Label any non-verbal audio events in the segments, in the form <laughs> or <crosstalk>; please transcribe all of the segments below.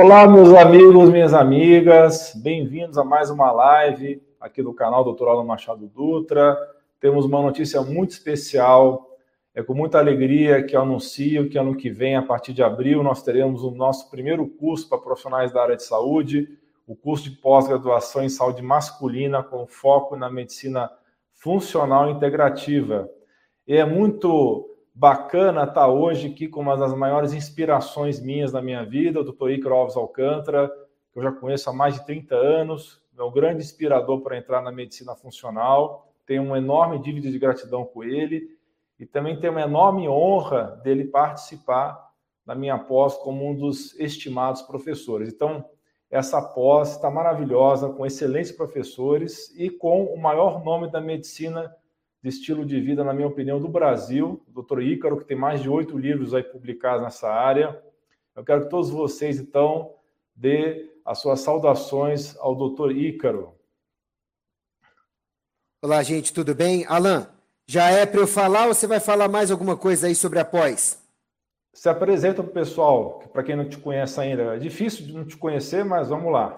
Olá, meus amigos, minhas amigas, bem-vindos a mais uma live aqui do canal Dr. Alan Machado Dutra. Temos uma notícia muito especial. É com muita alegria que anuncio que ano que vem, a partir de abril, nós teremos o nosso primeiro curso para profissionais da área de saúde, o curso de pós-graduação em saúde masculina com foco na medicina funcional integrativa. E é muito Bacana estar tá hoje aqui com uma das maiores inspirações minhas na minha vida, o Dr. Icaro Alves Alcântara, que eu já conheço há mais de 30 anos, é um grande inspirador para entrar na medicina funcional. Tenho uma enorme dívida de gratidão com ele e também tenho uma enorme honra dele participar da minha pós como um dos estimados professores. Então, essa pós está maravilhosa, com excelentes professores e com o maior nome da medicina de estilo de vida, na minha opinião, do Brasil, o doutor Ícaro, que tem mais de oito livros aí publicados nessa área. Eu quero que todos vocês, então, dê as suas saudações ao doutor Ícaro. Olá, gente, tudo bem? Alan, já é para eu falar ou você vai falar mais alguma coisa aí sobre a pós? Se apresenta para o pessoal, para quem não te conhece ainda. É difícil de não te conhecer, mas vamos lá.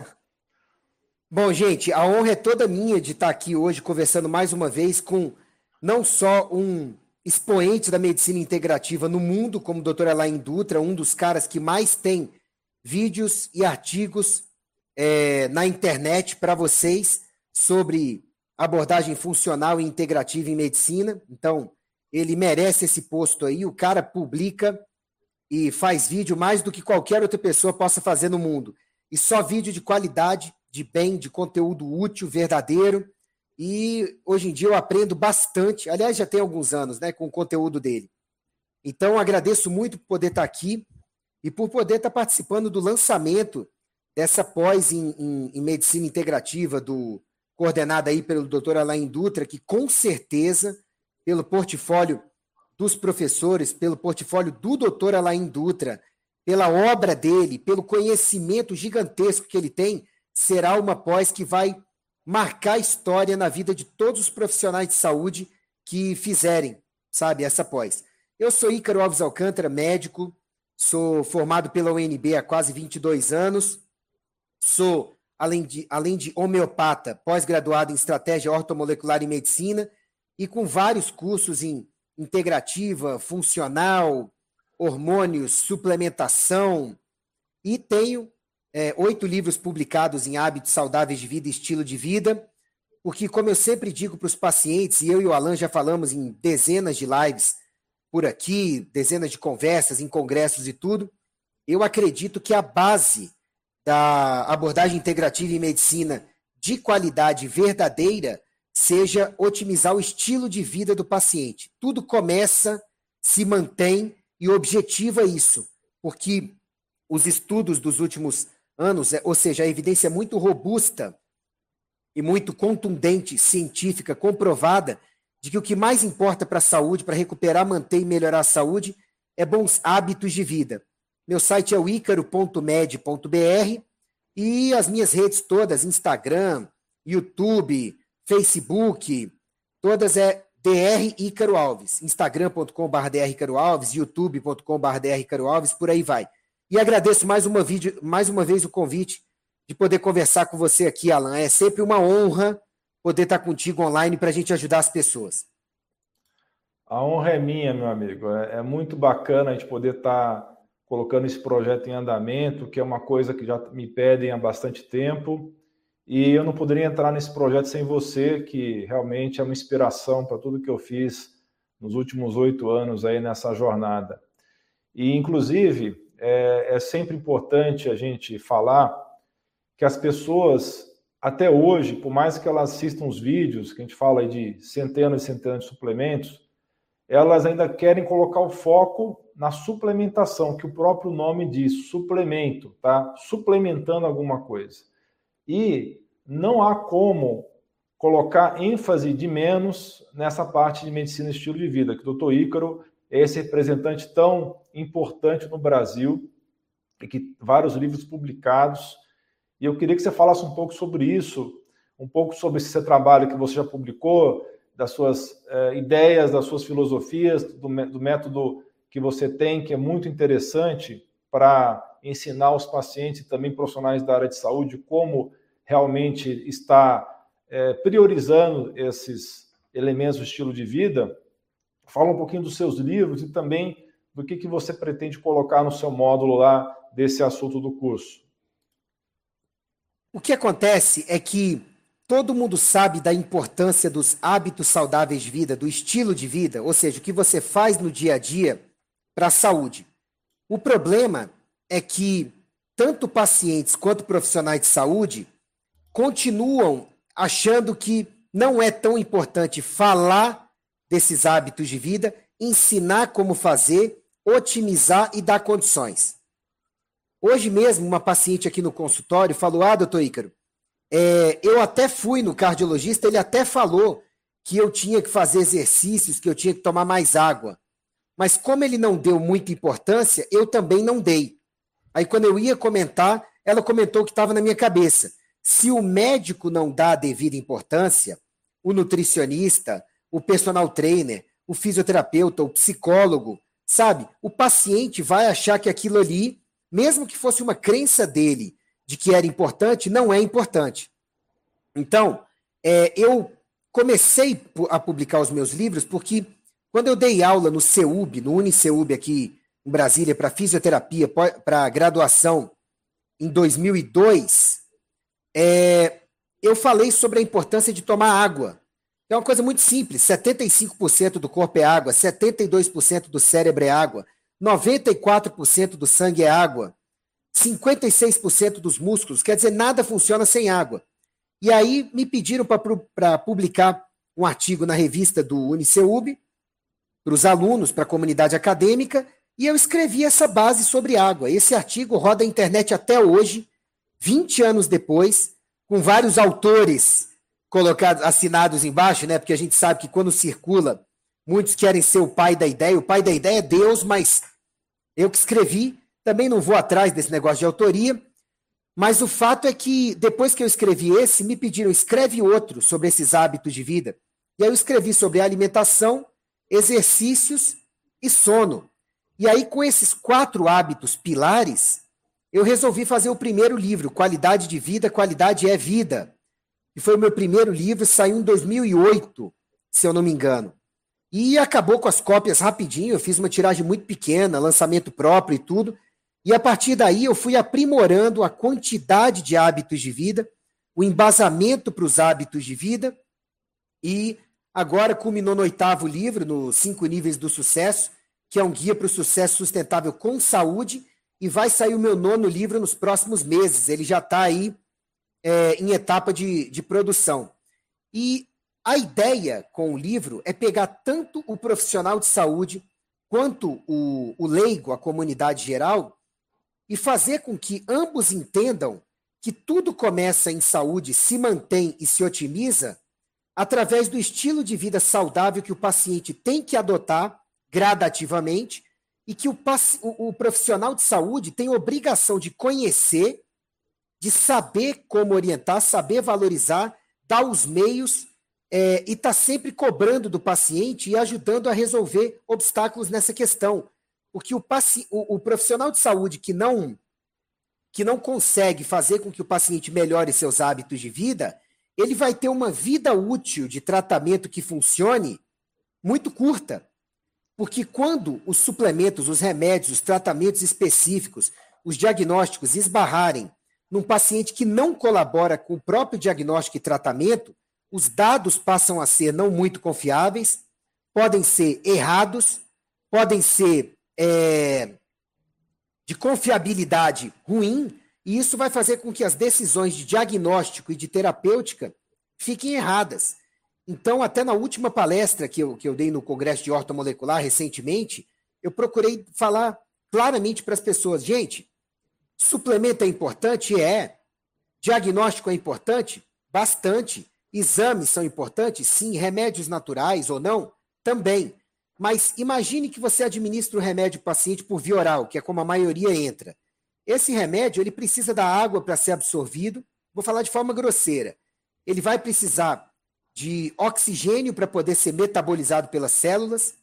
Bom, gente, a honra é toda minha de estar aqui hoje conversando mais uma vez com não só um expoente da medicina integrativa no mundo, como o Dr. Alain Dutra, um dos caras que mais tem vídeos e artigos é, na internet para vocês sobre abordagem funcional e integrativa em medicina. Então, ele merece esse posto aí. O cara publica e faz vídeo mais do que qualquer outra pessoa possa fazer no mundo. E só vídeo de qualidade, de bem, de conteúdo útil, verdadeiro. E hoje em dia eu aprendo bastante, aliás, já tem alguns anos, né, com o conteúdo dele. Então, agradeço muito por poder estar aqui e por poder estar participando do lançamento dessa pós em, em, em medicina integrativa do coordenada aí pelo Dr. Alain Dutra, que com certeza, pelo portfólio dos professores, pelo portfólio do Dr. Alain Dutra, pela obra dele, pelo conhecimento gigantesco que ele tem, será uma pós que vai marcar história na vida de todos os profissionais de saúde que fizerem, sabe, essa pós. Eu sou Ícaro Alves Alcântara, médico, sou formado pela UNB há quase 22 anos, sou, além de, além de homeopata, pós-graduado em estratégia ortomolecular e medicina e com vários cursos em integrativa, funcional, hormônios, suplementação, e tenho é, oito livros publicados em hábitos saudáveis de vida e estilo de vida, porque, como eu sempre digo para os pacientes, e eu e o Alan já falamos em dezenas de lives por aqui, dezenas de conversas, em congressos e tudo, eu acredito que a base da abordagem integrativa em medicina de qualidade verdadeira seja otimizar o estilo de vida do paciente. Tudo começa, se mantém e objetiva isso, porque os estudos dos últimos anos, é, ou seja, a evidência é muito robusta e muito contundente, científica, comprovada, de que o que mais importa para a saúde, para recuperar, manter e melhorar a saúde, é bons hábitos de vida. Meu site é o icaro.med.br e as minhas redes todas, Instagram, YouTube, Facebook, todas é DR Ícaro Alves, instagram.com.br Ícaro Alves, youtube.com.br Ícaro Alves, por aí vai. E agradeço mais uma, vídeo, mais uma vez o convite de poder conversar com você aqui, Alan. É sempre uma honra poder estar contigo online para a gente ajudar as pessoas. A honra é minha, meu amigo. É, é, muito bacana a gente poder estar colocando esse projeto em andamento, que é uma coisa que já me pedem há bastante tempo. E eu não poderia entrar nesse projeto sem você, que realmente é uma inspiração para tudo que eu fiz nos últimos oito anos aí nessa jornada. E, inclusive, é, é sempre importante a gente falar que as pessoas, até hoje, por mais que elas assistam os vídeos, que a gente fala de centenas e centenas de suplementos, elas ainda querem colocar o foco na suplementação, que o próprio nome diz, suplemento, tá? Suplementando alguma coisa. E não há como colocar ênfase de menos nessa parte de medicina e estilo de vida, que o doutor Ícaro esse representante tão importante no Brasil, e que vários livros publicados. E eu queria que você falasse um pouco sobre isso, um pouco sobre esse seu trabalho que você já publicou, das suas eh, ideias, das suas filosofias, do, do método que você tem, que é muito interessante. para ensinar os pacientes e também profissionais da área de saúde como realmente está é, priorizando esses elementos do estilo de vida. Fala um pouquinho dos seus livros e também do que, que você pretende colocar no seu módulo lá desse assunto do curso. O que acontece é que todo mundo sabe da importância dos hábitos saudáveis de vida, do estilo de vida, ou seja, o que você faz no dia a dia para a saúde. O problema é que tanto pacientes quanto profissionais de saúde continuam achando que não é tão importante falar desses hábitos de vida, ensinar como fazer, otimizar e dar condições. Hoje mesmo, uma paciente aqui no consultório falou: Ah, doutor Ícaro, é, eu até fui no cardiologista, ele até falou que eu tinha que fazer exercícios, que eu tinha que tomar mais água. Mas como ele não deu muita importância, eu também não dei. Aí quando eu ia comentar, ela comentou que estava na minha cabeça. Se o médico não dá a devida importância, o nutricionista, o personal trainer, o fisioterapeuta, o psicólogo, sabe? O paciente vai achar que aquilo ali mesmo que fosse uma crença dele de que era importante, não é importante. Então, é, eu comecei a publicar os meus livros porque quando eu dei aula no CEUB, no UniCEUB aqui em Brasília, para fisioterapia, para graduação, em 2002, é, eu falei sobre a importância de tomar água. É uma coisa muito simples: 75% do corpo é água, 72% do cérebro é água. 94% do sangue é água, 56% dos músculos, quer dizer, nada funciona sem água. E aí me pediram para publicar um artigo na revista do Uniceub, para os alunos, para a comunidade acadêmica, e eu escrevi essa base sobre água. Esse artigo roda a internet até hoje, 20 anos depois, com vários autores colocados, assinados embaixo, né? Porque a gente sabe que quando circula, muitos querem ser o pai da ideia. O pai da ideia é Deus, mas eu que escrevi, também não vou atrás desse negócio de autoria, mas o fato é que depois que eu escrevi esse, me pediram escreve outro sobre esses hábitos de vida. E aí eu escrevi sobre alimentação, exercícios e sono. E aí com esses quatro hábitos pilares, eu resolvi fazer o primeiro livro, Qualidade de Vida, Qualidade é Vida. E foi o meu primeiro livro, saiu em 2008, se eu não me engano. E acabou com as cópias rapidinho. Eu fiz uma tiragem muito pequena, lançamento próprio e tudo. E a partir daí eu fui aprimorando a quantidade de hábitos de vida, o embasamento para os hábitos de vida. E agora culminou no oitavo livro, no Cinco Níveis do Sucesso, que é um guia para o sucesso sustentável com saúde. E vai sair o meu nono livro nos próximos meses. Ele já está aí é, em etapa de, de produção. E a ideia com o livro é pegar tanto o profissional de saúde quanto o, o leigo, a comunidade geral, e fazer com que ambos entendam que tudo começa em saúde, se mantém e se otimiza através do estilo de vida saudável que o paciente tem que adotar gradativamente e que o, o, o profissional de saúde tem obrigação de conhecer, de saber como orientar, saber valorizar, dar os meios é, e está sempre cobrando do paciente e ajudando a resolver obstáculos nessa questão. Porque o, paci o, o profissional de saúde que não, que não consegue fazer com que o paciente melhore seus hábitos de vida, ele vai ter uma vida útil de tratamento que funcione muito curta. Porque quando os suplementos, os remédios, os tratamentos específicos, os diagnósticos esbarrarem num paciente que não colabora com o próprio diagnóstico e tratamento, os dados passam a ser não muito confiáveis, podem ser errados, podem ser é, de confiabilidade ruim, e isso vai fazer com que as decisões de diagnóstico e de terapêutica fiquem erradas. Então, até na última palestra que eu, que eu dei no Congresso de Ortomolecular recentemente, eu procurei falar claramente para as pessoas: gente, suplemento é importante? É. Diagnóstico é importante? Bastante. Exames são importantes? Sim. Remédios naturais ou não? Também. Mas imagine que você administra o remédio para o paciente por via oral, que é como a maioria entra. Esse remédio ele precisa da água para ser absorvido. Vou falar de forma grosseira. Ele vai precisar de oxigênio para poder ser metabolizado pelas células.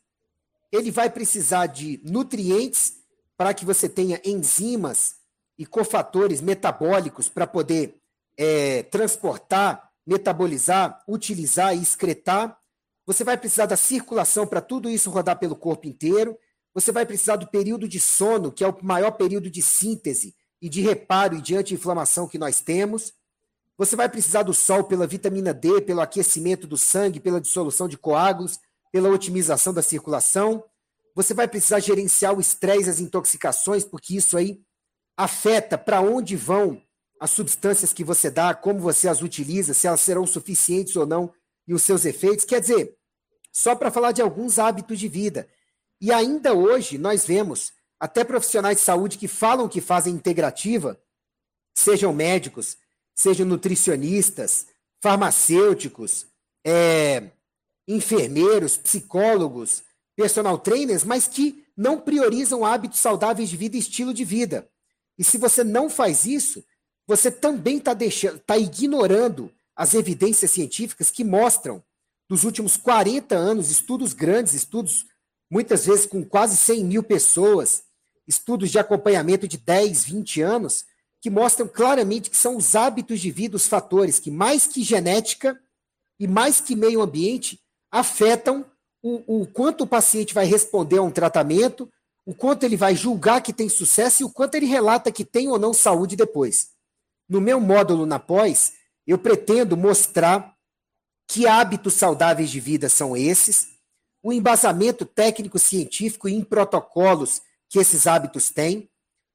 Ele vai precisar de nutrientes para que você tenha enzimas e cofatores metabólicos para poder é, transportar, metabolizar, utilizar e excretar. Você vai precisar da circulação para tudo isso rodar pelo corpo inteiro. Você vai precisar do período de sono, que é o maior período de síntese e de reparo e de anti-inflamação que nós temos. Você vai precisar do sol pela vitamina D, pelo aquecimento do sangue, pela dissolução de coágulos, pela otimização da circulação. Você vai precisar gerenciar o estresse, as intoxicações, porque isso aí afeta para onde vão as substâncias que você dá, como você as utiliza, se elas serão suficientes ou não e os seus efeitos. Quer dizer, só para falar de alguns hábitos de vida. E ainda hoje nós vemos até profissionais de saúde que falam que fazem integrativa, sejam médicos, sejam nutricionistas, farmacêuticos, é, enfermeiros, psicólogos, personal trainers, mas que não priorizam hábitos saudáveis de vida e estilo de vida. E se você não faz isso, você também está deixando, está ignorando as evidências científicas que mostram, dos últimos 40 anos, estudos grandes, estudos muitas vezes com quase 100 mil pessoas, estudos de acompanhamento de 10, 20 anos, que mostram claramente que são os hábitos de vida os fatores que, mais que genética e mais que meio ambiente, afetam o, o quanto o paciente vai responder a um tratamento, o quanto ele vai julgar que tem sucesso e o quanto ele relata que tem ou não saúde depois. No meu módulo na pós, eu pretendo mostrar que hábitos saudáveis de vida são esses, o embasamento técnico-científico em protocolos que esses hábitos têm,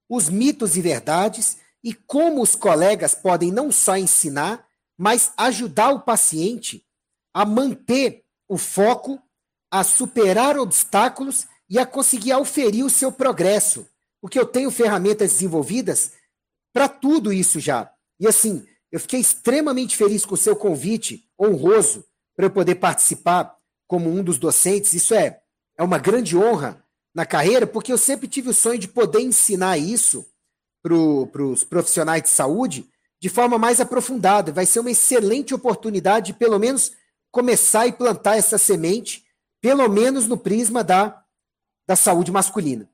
os mitos e verdades e como os colegas podem não só ensinar, mas ajudar o paciente a manter o foco, a superar obstáculos e a conseguir auferir o seu progresso. Porque eu tenho ferramentas desenvolvidas para tudo isso já. E assim, eu fiquei extremamente feliz com o seu convite honroso para eu poder participar como um dos docentes. Isso é, é uma grande honra na carreira, porque eu sempre tive o sonho de poder ensinar isso para os profissionais de saúde de forma mais aprofundada. Vai ser uma excelente oportunidade de, pelo menos, começar e plantar essa semente, pelo menos no prisma da da saúde masculina.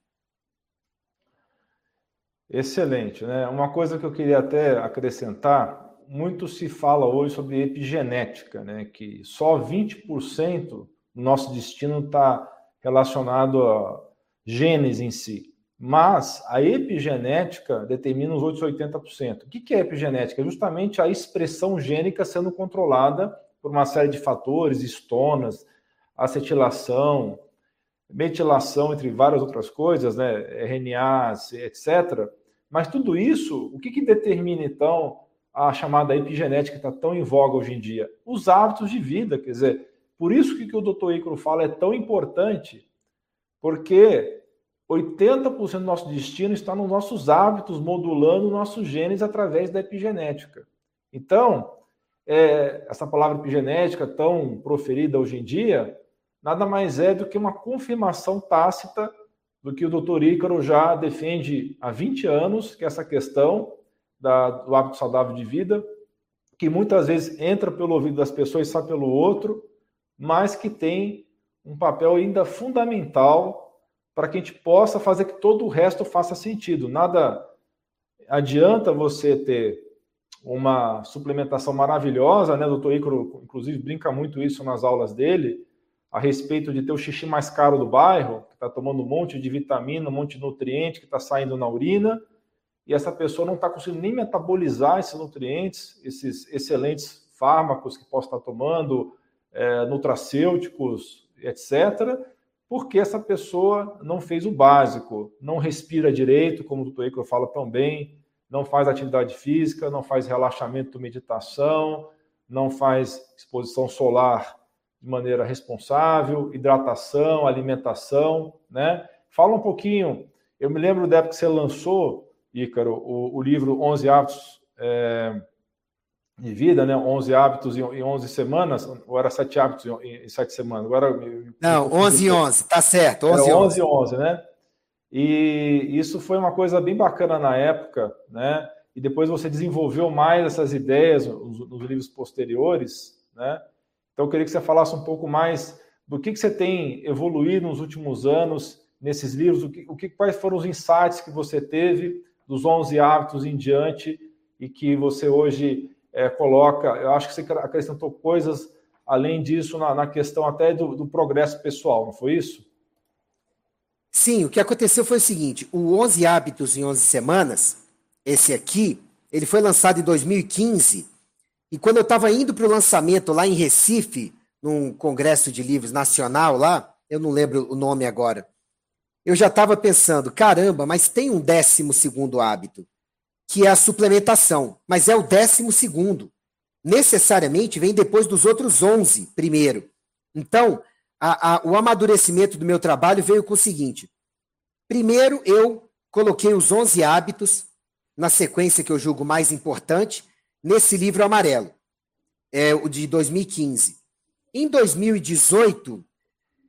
Excelente, né? Uma coisa que eu queria até acrescentar, muito se fala hoje sobre epigenética, né? Que só 20% do nosso destino está relacionado a genes em si. Mas a epigenética determina os outros 80%. O que é epigenética? É justamente a expressão gênica sendo controlada por uma série de fatores, estonas, acetilação, metilação, entre várias outras coisas, né, RNA, etc. Mas tudo isso, o que, que determina, então, a chamada epigenética que está tão em voga hoje em dia? Os hábitos de vida, quer dizer, por isso que, que o doutor Icaro fala é tão importante, porque 80% do nosso destino está nos nossos hábitos, modulando nossos genes através da epigenética. Então, é, essa palavra epigenética tão proferida hoje em dia, nada mais é do que uma confirmação tácita do que o doutor Ícaro já defende há 20 anos, que é essa questão da, do hábito saudável de vida, que muitas vezes entra pelo ouvido das pessoas e sai pelo outro, mas que tem um papel ainda fundamental para que a gente possa fazer que todo o resto faça sentido. Nada adianta você ter uma suplementação maravilhosa, né? O doutor Ícaro, inclusive, brinca muito isso nas aulas dele, a respeito de ter o xixi mais caro do bairro, que está tomando um monte de vitamina, um monte de nutriente que está saindo na urina, e essa pessoa não está conseguindo nem metabolizar esses nutrientes, esses excelentes fármacos que possa estar tomando, é, nutracêuticos, etc., porque essa pessoa não fez o básico, não respira direito, como o doutor Eiko fala tão bem, não faz atividade física, não faz relaxamento, meditação, não faz exposição solar de maneira responsável, hidratação, alimentação, né? Fala um pouquinho. Eu me lembro da época que você lançou, Ícaro, o, o livro 11 Hábitos é, de Vida, né? 11 Hábitos em, em 11 semanas, ou era 7 Hábitos em, em 7 semanas? Agora, Não, 11 e 11, tá certo, 11 e 11. 11 11, né? E isso foi uma coisa bem bacana na época, né? E depois você desenvolveu mais essas ideias nos, nos livros posteriores, né? Então, eu queria que você falasse um pouco mais do que, que você tem evoluído nos últimos anos nesses livros? O que, o que, quais foram os insights que você teve dos 11 hábitos em diante e que você hoje é, coloca? Eu acho que você acrescentou coisas além disso na, na questão até do, do, progresso pessoal, não foi isso? Sim, o que aconteceu foi o seguinte: o 11 Hábitos em 11 Semanas, esse aqui, ele foi lançado em 2015. E quando eu estava indo para o lançamento lá em Recife, num congresso de livros nacional lá, eu não lembro o nome agora, eu já estava pensando, caramba, mas tem um décimo segundo hábito, que é a suplementação, mas é o décimo segundo. Necessariamente vem depois dos outros onze primeiro. Então, a, a, o amadurecimento do meu trabalho veio com o seguinte: primeiro eu coloquei os onze hábitos na sequência que eu julgo mais importante nesse livro amarelo, é o de 2015. Em 2018,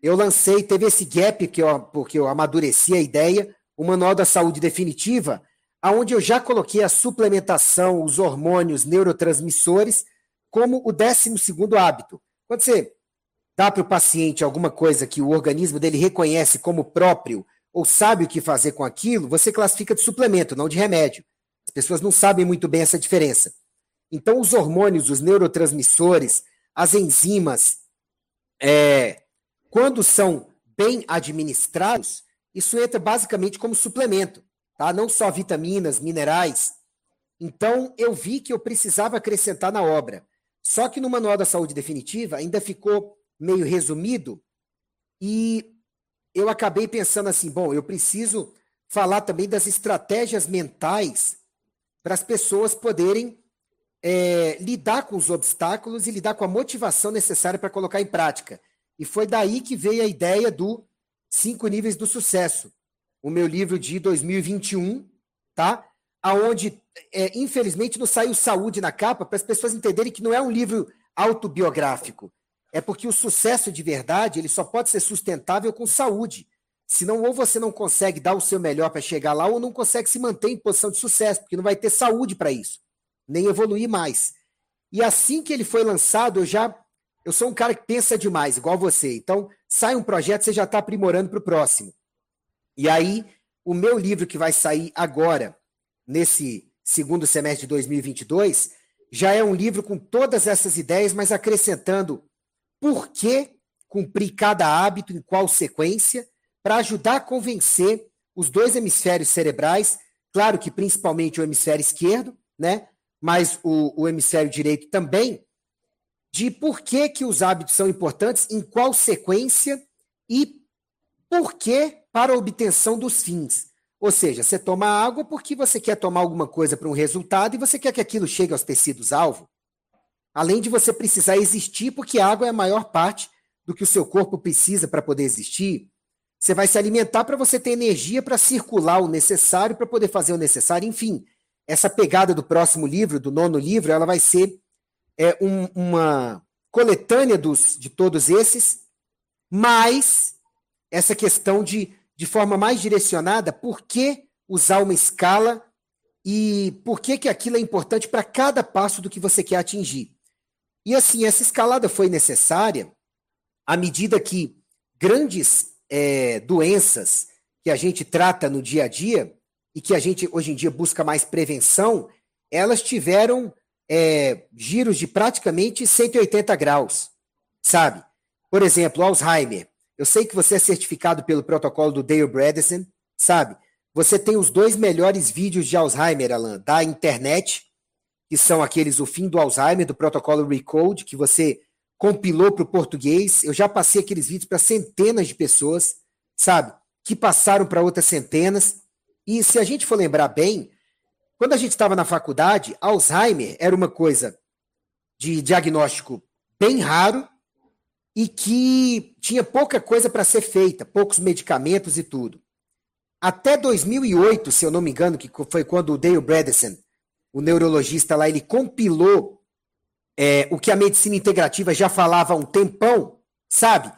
eu lancei, teve esse gap que eu, porque eu amadureci a ideia, o Manual da Saúde Definitiva, aonde eu já coloquei a suplementação, os hormônios, neurotransmissores, como o 12 hábito. Quando você dá para o paciente alguma coisa que o organismo dele reconhece como próprio, ou sabe o que fazer com aquilo, você classifica de suplemento, não de remédio. As pessoas não sabem muito bem essa diferença. Então, os hormônios, os neurotransmissores, as enzimas, é, quando são bem administrados, isso entra basicamente como suplemento, tá? Não só vitaminas, minerais. Então, eu vi que eu precisava acrescentar na obra. Só que no Manual da Saúde Definitiva ainda ficou meio resumido e eu acabei pensando assim, bom, eu preciso falar também das estratégias mentais para as pessoas poderem é, lidar com os obstáculos e lidar com a motivação necessária para colocar em prática. E foi daí que veio a ideia do Cinco Níveis do Sucesso, o meu livro de 2021, tá? Aonde, é, infelizmente, não saiu saúde na capa para as pessoas entenderem que não é um livro autobiográfico. É porque o sucesso de verdade ele só pode ser sustentável com saúde. Senão, ou você não consegue dar o seu melhor para chegar lá, ou não consegue se manter em posição de sucesso, porque não vai ter saúde para isso, nem evoluir mais. E assim que ele foi lançado, eu já eu sou um cara que pensa demais, igual você. Então, sai um projeto, você já está aprimorando para o próximo. E aí, o meu livro que vai sair agora, nesse segundo semestre de 2022, já é um livro com todas essas ideias, mas acrescentando por que cumprir cada hábito, em qual sequência, para ajudar a convencer os dois hemisférios cerebrais, claro que principalmente o hemisfério esquerdo, né? Mas o, o hemisfério direito também, de por que, que os hábitos são importantes, em qual sequência e por que para a obtenção dos fins. Ou seja, você toma água porque você quer tomar alguma coisa para um resultado e você quer que aquilo chegue aos tecidos-alvo. Além de você precisar existir, porque a água é a maior parte do que o seu corpo precisa para poder existir. Você vai se alimentar para você ter energia para circular o necessário, para poder fazer o necessário. Enfim, essa pegada do próximo livro, do nono livro, ela vai ser é, um, uma coletânea dos, de todos esses, mais essa questão de, de forma mais direcionada, por que usar uma escala e por que, que aquilo é importante para cada passo do que você quer atingir. E assim, essa escalada foi necessária à medida que grandes é, doenças que a gente trata no dia a dia e que a gente hoje em dia busca mais prevenção, elas tiveram é, giros de praticamente 180 graus, sabe? Por exemplo, Alzheimer. Eu sei que você é certificado pelo protocolo do Dale Bredesen, sabe? Você tem os dois melhores vídeos de Alzheimer, Alan, da internet, que são aqueles O Fim do Alzheimer, do protocolo Recode, que você compilou para o português. Eu já passei aqueles vídeos para centenas de pessoas, sabe? Que passaram para outras centenas. E se a gente for lembrar bem, quando a gente estava na faculdade, Alzheimer era uma coisa de diagnóstico bem raro e que tinha pouca coisa para ser feita, poucos medicamentos e tudo. Até 2008, se eu não me engano, que foi quando o Dale Bredesen, o neurologista lá, ele compilou é, o que a medicina integrativa já falava há um tempão, sabe?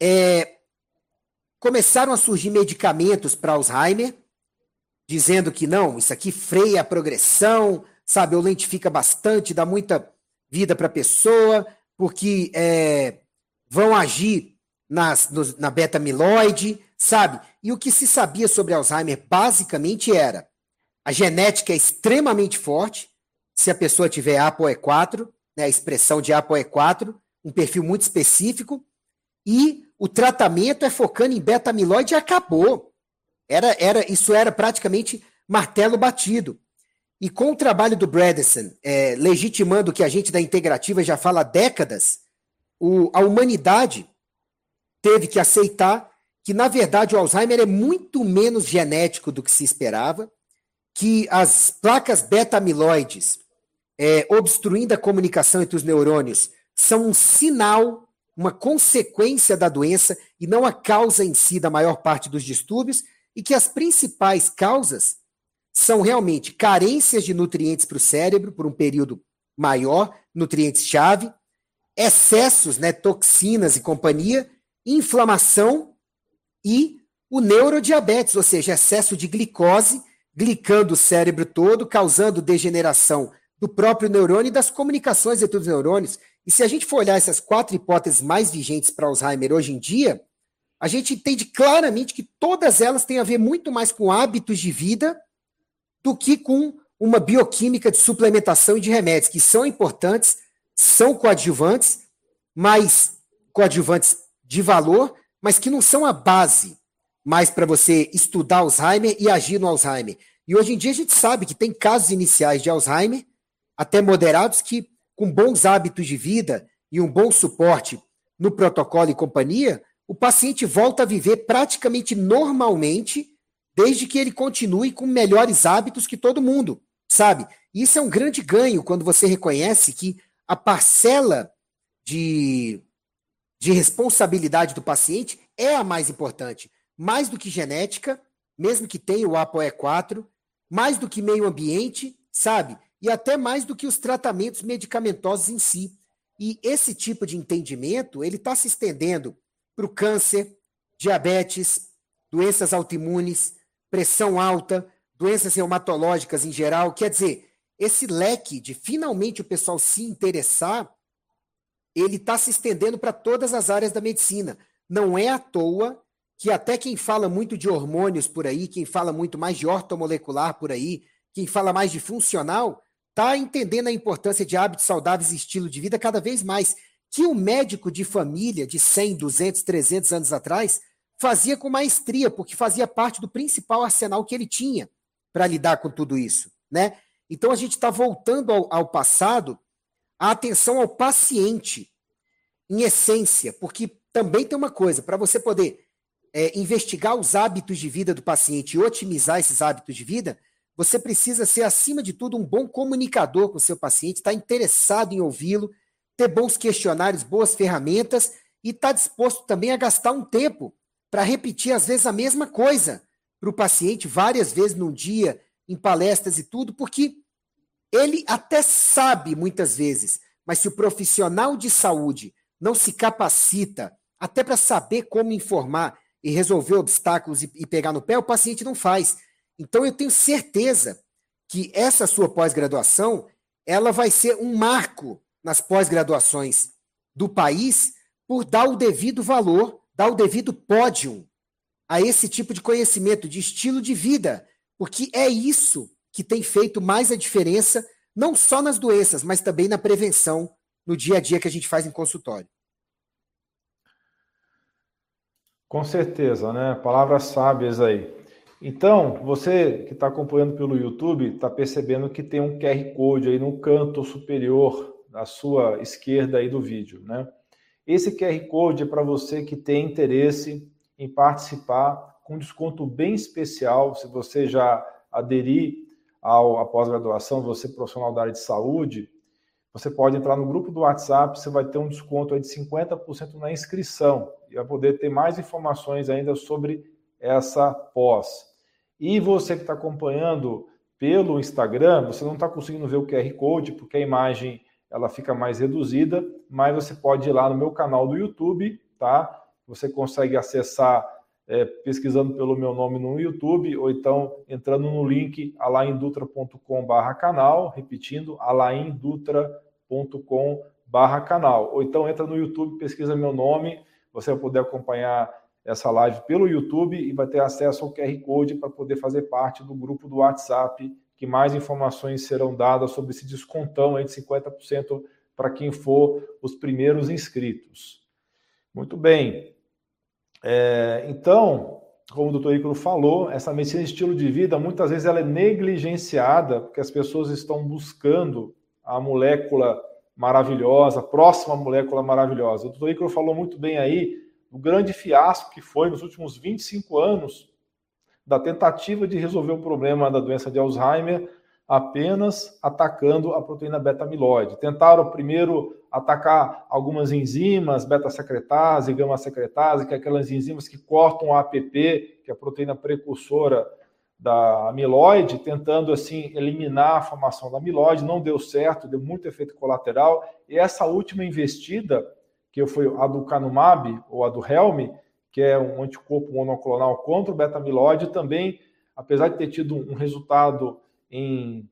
É, começaram a surgir medicamentos para Alzheimer, dizendo que não, isso aqui freia a progressão, sabe, ou lentifica bastante, dá muita vida para a pessoa, porque é, vão agir nas, no, na beta-amiloide, sabe? E o que se sabia sobre Alzheimer basicamente era a genética é extremamente forte, se a pessoa tiver ApoE4, né, a expressão de ApoE4, um perfil muito específico, e o tratamento é focando em beta-amiloide e acabou. Era, era, isso era praticamente martelo batido. E com o trabalho do Bredesen, é, legitimando o que a gente da integrativa já fala há décadas, o, a humanidade teve que aceitar que, na verdade, o Alzheimer é muito menos genético do que se esperava, que as placas beta-amiloides é, obstruindo a comunicação entre os neurônios são um sinal, uma consequência da doença e não a causa em si da maior parte dos distúrbios, e que as principais causas são realmente carências de nutrientes para o cérebro por um período maior, nutrientes-chave, excessos, né, toxinas e companhia, inflamação e o neurodiabetes, ou seja, excesso de glicose, glicando o cérebro todo, causando degeneração do próprio neurônio e das comunicações entre os neurônios. E se a gente for olhar essas quatro hipóteses mais vigentes para Alzheimer hoje em dia, a gente entende claramente que todas elas têm a ver muito mais com hábitos de vida do que com uma bioquímica de suplementação e de remédios, que são importantes, são coadjuvantes, mas coadjuvantes de valor, mas que não são a base mais para você estudar Alzheimer e agir no Alzheimer. E hoje em dia a gente sabe que tem casos iniciais de Alzheimer, até moderados, que com bons hábitos de vida e um bom suporte no protocolo e companhia, o paciente volta a viver praticamente normalmente, desde que ele continue com melhores hábitos que todo mundo, sabe? Isso é um grande ganho quando você reconhece que a parcela de de responsabilidade do paciente é a mais importante. Mais do que genética, mesmo que tenha o ApoE4, mais do que meio ambiente, sabe? E até mais do que os tratamentos medicamentosos em si. E esse tipo de entendimento, ele está se estendendo para o câncer, diabetes, doenças autoimunes, pressão alta, doenças reumatológicas em geral. Quer dizer, esse leque de finalmente o pessoal se interessar ele está se estendendo para todas as áreas da medicina. Não é à toa que até quem fala muito de hormônios por aí, quem fala muito mais de ortomolecular por aí, quem fala mais de funcional, está entendendo a importância de hábitos saudáveis e estilo de vida cada vez mais. Que o médico de família de 100, 200, 300 anos atrás fazia com maestria, porque fazia parte do principal arsenal que ele tinha para lidar com tudo isso. Né? Então a gente está voltando ao, ao passado a atenção ao paciente, em essência, porque também tem uma coisa, para você poder é, investigar os hábitos de vida do paciente e otimizar esses hábitos de vida, você precisa ser, acima de tudo, um bom comunicador com o seu paciente, estar tá interessado em ouvi-lo, ter bons questionários, boas ferramentas e estar tá disposto também a gastar um tempo para repetir, às vezes, a mesma coisa para o paciente várias vezes num dia, em palestras e tudo, porque ele até sabe muitas vezes, mas se o profissional de saúde não se capacita até para saber como informar e resolver obstáculos e, e pegar no pé, o paciente não faz. Então eu tenho certeza que essa sua pós-graduação, ela vai ser um marco nas pós-graduações do país por dar o devido valor, dar o devido pódio a esse tipo de conhecimento, de estilo de vida, porque é isso que tem feito mais a diferença, não só nas doenças, mas também na prevenção no dia a dia que a gente faz em consultório. Com certeza, né? Palavras sábias aí. Então, você que está acompanhando pelo YouTube está percebendo que tem um QR Code aí no canto superior da sua esquerda aí do vídeo, né? Esse QR Code é para você que tem interesse em participar com desconto bem especial. Se você já aderir ao, à pós-graduação, você profissional da área de saúde, você pode entrar no grupo do WhatsApp, você vai ter um desconto de 50% na inscrição e vai poder ter mais informações ainda sobre essa pós. E você que está acompanhando pelo Instagram, você não está conseguindo ver o QR Code, porque a imagem ela fica mais reduzida, mas você pode ir lá no meu canal do YouTube, tá? Você consegue acessar é, pesquisando pelo meu nome no YouTube, ou então entrando no link alaindutra.com canal, repetindo, alaindutra.com canal. Ou então entra no YouTube, pesquisa meu nome, você vai poder acompanhar essa live pelo YouTube e vai ter acesso ao QR Code para poder fazer parte do grupo do WhatsApp, que mais informações serão dadas sobre esse descontão aí de 50% para quem for os primeiros inscritos. Muito bem. É, então, como o doutor Ícaro falou, essa medicina de estilo de vida, muitas vezes ela é negligenciada, porque as pessoas estão buscando a molécula maravilhosa, próxima molécula maravilhosa. O doutor Ícaro falou muito bem aí do grande fiasco que foi nos últimos 25 anos da tentativa de resolver o problema da doença de Alzheimer apenas atacando a proteína beta-amiloide. Tentaram primeiro atacar algumas enzimas, beta-secretase, gama-secretase, que é aquelas enzimas que cortam a APP, que é a proteína precursora da amiloide, tentando assim eliminar a formação da amiloide, não deu certo, deu muito efeito colateral. E essa última investida, que foi a do Canumab ou a do Helm, que é um anticorpo monoclonal contra o beta-amiloide, também, apesar de ter tido um resultado em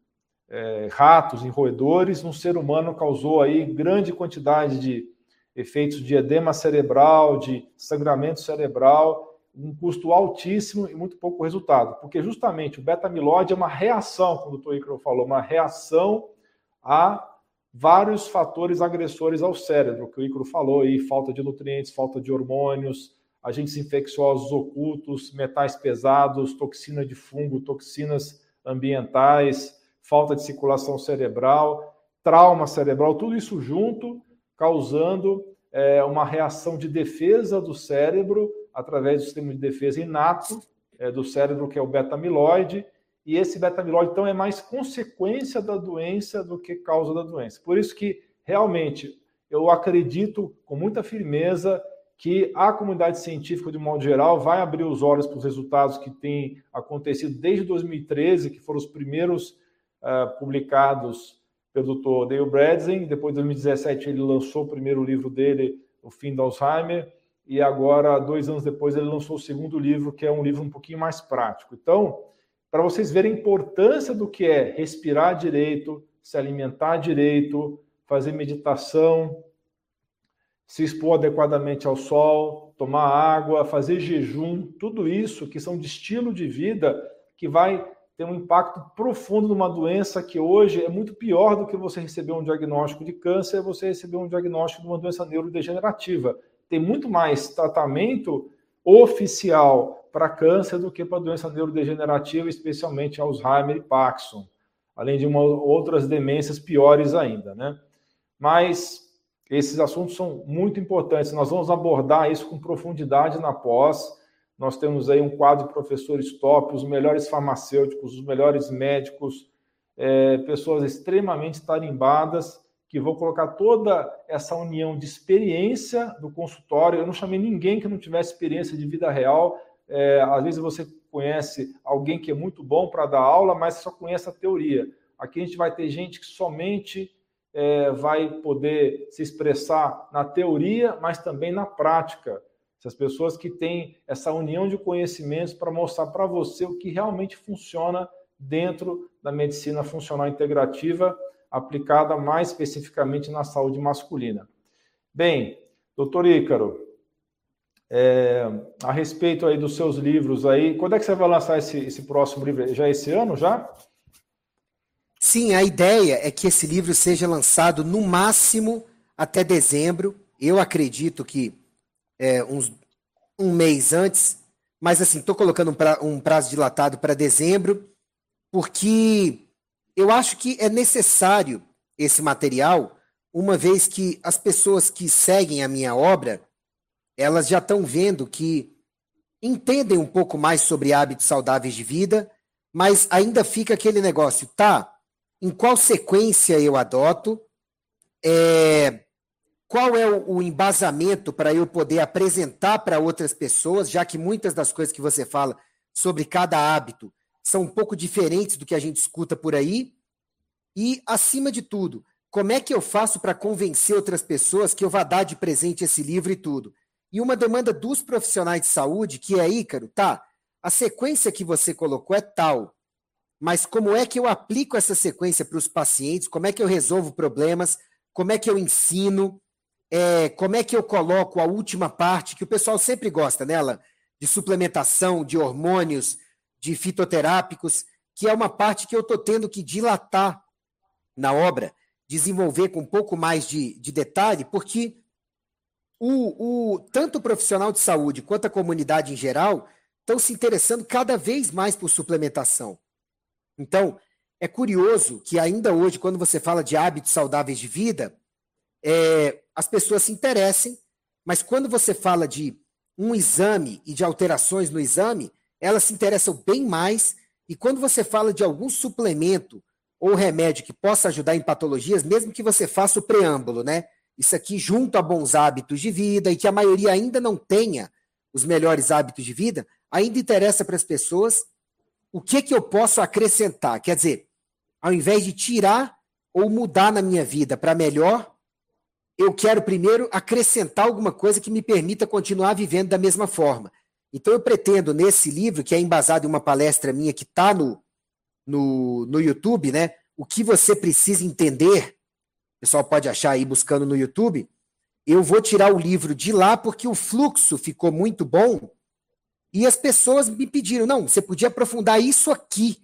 é, ratos, em roedores, no ser humano causou aí grande quantidade de efeitos de edema cerebral, de sangramento cerebral, um custo altíssimo e muito pouco resultado, porque justamente o beta-amiloide é uma reação, como o Dr. Icaro falou, uma reação a vários fatores agressores ao cérebro, que o Icaro falou aí, falta de nutrientes, falta de hormônios, agentes infecciosos ocultos, metais pesados, toxina de fungo, toxinas ambientais, falta de circulação cerebral, trauma cerebral, tudo isso junto, causando é, uma reação de defesa do cérebro através do sistema de defesa inato é, do cérebro, que é o beta-amiloide, e esse beta-amiloide, então, é mais consequência da doença do que causa da doença. Por isso que, realmente, eu acredito com muita firmeza que a comunidade científica, de modo geral, vai abrir os olhos para os resultados que têm acontecido desde 2013, que foram os primeiros uh, publicados pelo Dr. Dale Bredesen. Depois, em 2017, ele lançou o primeiro livro dele, O Fim do Alzheimer. E agora, dois anos depois, ele lançou o segundo livro, que é um livro um pouquinho mais prático. Então, para vocês verem a importância do que é respirar direito, se alimentar direito, fazer meditação, se expor adequadamente ao sol, tomar água, fazer jejum, tudo isso que são de estilo de vida que vai ter um impacto profundo numa doença que hoje é muito pior do que você receber um diagnóstico de câncer, é você receber um diagnóstico de uma doença neurodegenerativa. Tem muito mais tratamento oficial para câncer do que para doença neurodegenerativa, especialmente Alzheimer e Parkinson, além de uma, outras demências piores ainda, né? Mas esses assuntos são muito importantes. Nós vamos abordar isso com profundidade na pós. Nós temos aí um quadro de professores top, os melhores farmacêuticos, os melhores médicos, é, pessoas extremamente tarimbadas, que vão colocar toda essa união de experiência do consultório. Eu não chamei ninguém que não tivesse experiência de vida real. É, às vezes você conhece alguém que é muito bom para dar aula, mas só conhece a teoria. Aqui a gente vai ter gente que somente é, vai poder se expressar na teoria, mas também na prática. Essas pessoas que têm essa união de conhecimentos para mostrar para você o que realmente funciona dentro da medicina funcional integrativa, aplicada mais especificamente na saúde masculina. Bem, doutor Ícaro, é, a respeito aí dos seus livros aí, quando é que você vai lançar esse, esse próximo livro? Já esse ano, já? Sim, a ideia é que esse livro seja lançado no máximo até dezembro. Eu acredito que é, uns, um mês antes, mas assim, estou colocando um, pra, um prazo dilatado para dezembro, porque eu acho que é necessário esse material, uma vez que as pessoas que seguem a minha obra, elas já estão vendo que entendem um pouco mais sobre hábitos saudáveis de vida, mas ainda fica aquele negócio, tá? Em qual sequência eu adoto, é, qual é o, o embasamento para eu poder apresentar para outras pessoas, já que muitas das coisas que você fala sobre cada hábito são um pouco diferentes do que a gente escuta por aí. E, acima de tudo, como é que eu faço para convencer outras pessoas que eu vá dar de presente esse livro e tudo? E uma demanda dos profissionais de saúde, que é Ícaro, tá? A sequência que você colocou é tal mas como é que eu aplico essa sequência para os pacientes, como é que eu resolvo problemas, como é que eu ensino. é, como é que eu coloco a última parte, que o pessoal sempre gosta nela, de suplementação, de hormônios, de fitoterápicos, que é uma parte que eu estou tendo que dilatar na obra, desenvolver com um pouco mais de, de detalhe, porque o, o, tanto o profissional de saúde quanto a comunidade em geral estão se interessando cada vez mais por suplementação. Então, é curioso que ainda hoje, quando você fala de hábitos saudáveis de vida, é, as pessoas se interessem, mas quando você fala de um exame e de alterações no exame, elas se interessam bem mais. E quando você fala de algum suplemento ou remédio que possa ajudar em patologias, mesmo que você faça o preâmbulo, né? Isso aqui junto a bons hábitos de vida e que a maioria ainda não tenha os melhores hábitos de vida, ainda interessa para as pessoas o que que eu posso acrescentar. Quer dizer, ao invés de tirar ou mudar na minha vida para melhor, eu quero primeiro acrescentar alguma coisa que me permita continuar vivendo da mesma forma. Então eu pretendo, nesse livro, que é embasado em uma palestra minha que está no, no, no YouTube, né? O que você precisa entender, o pessoal pode achar aí buscando no YouTube. Eu vou tirar o livro de lá porque o fluxo ficou muito bom e as pessoas me pediram, não, você podia aprofundar isso aqui,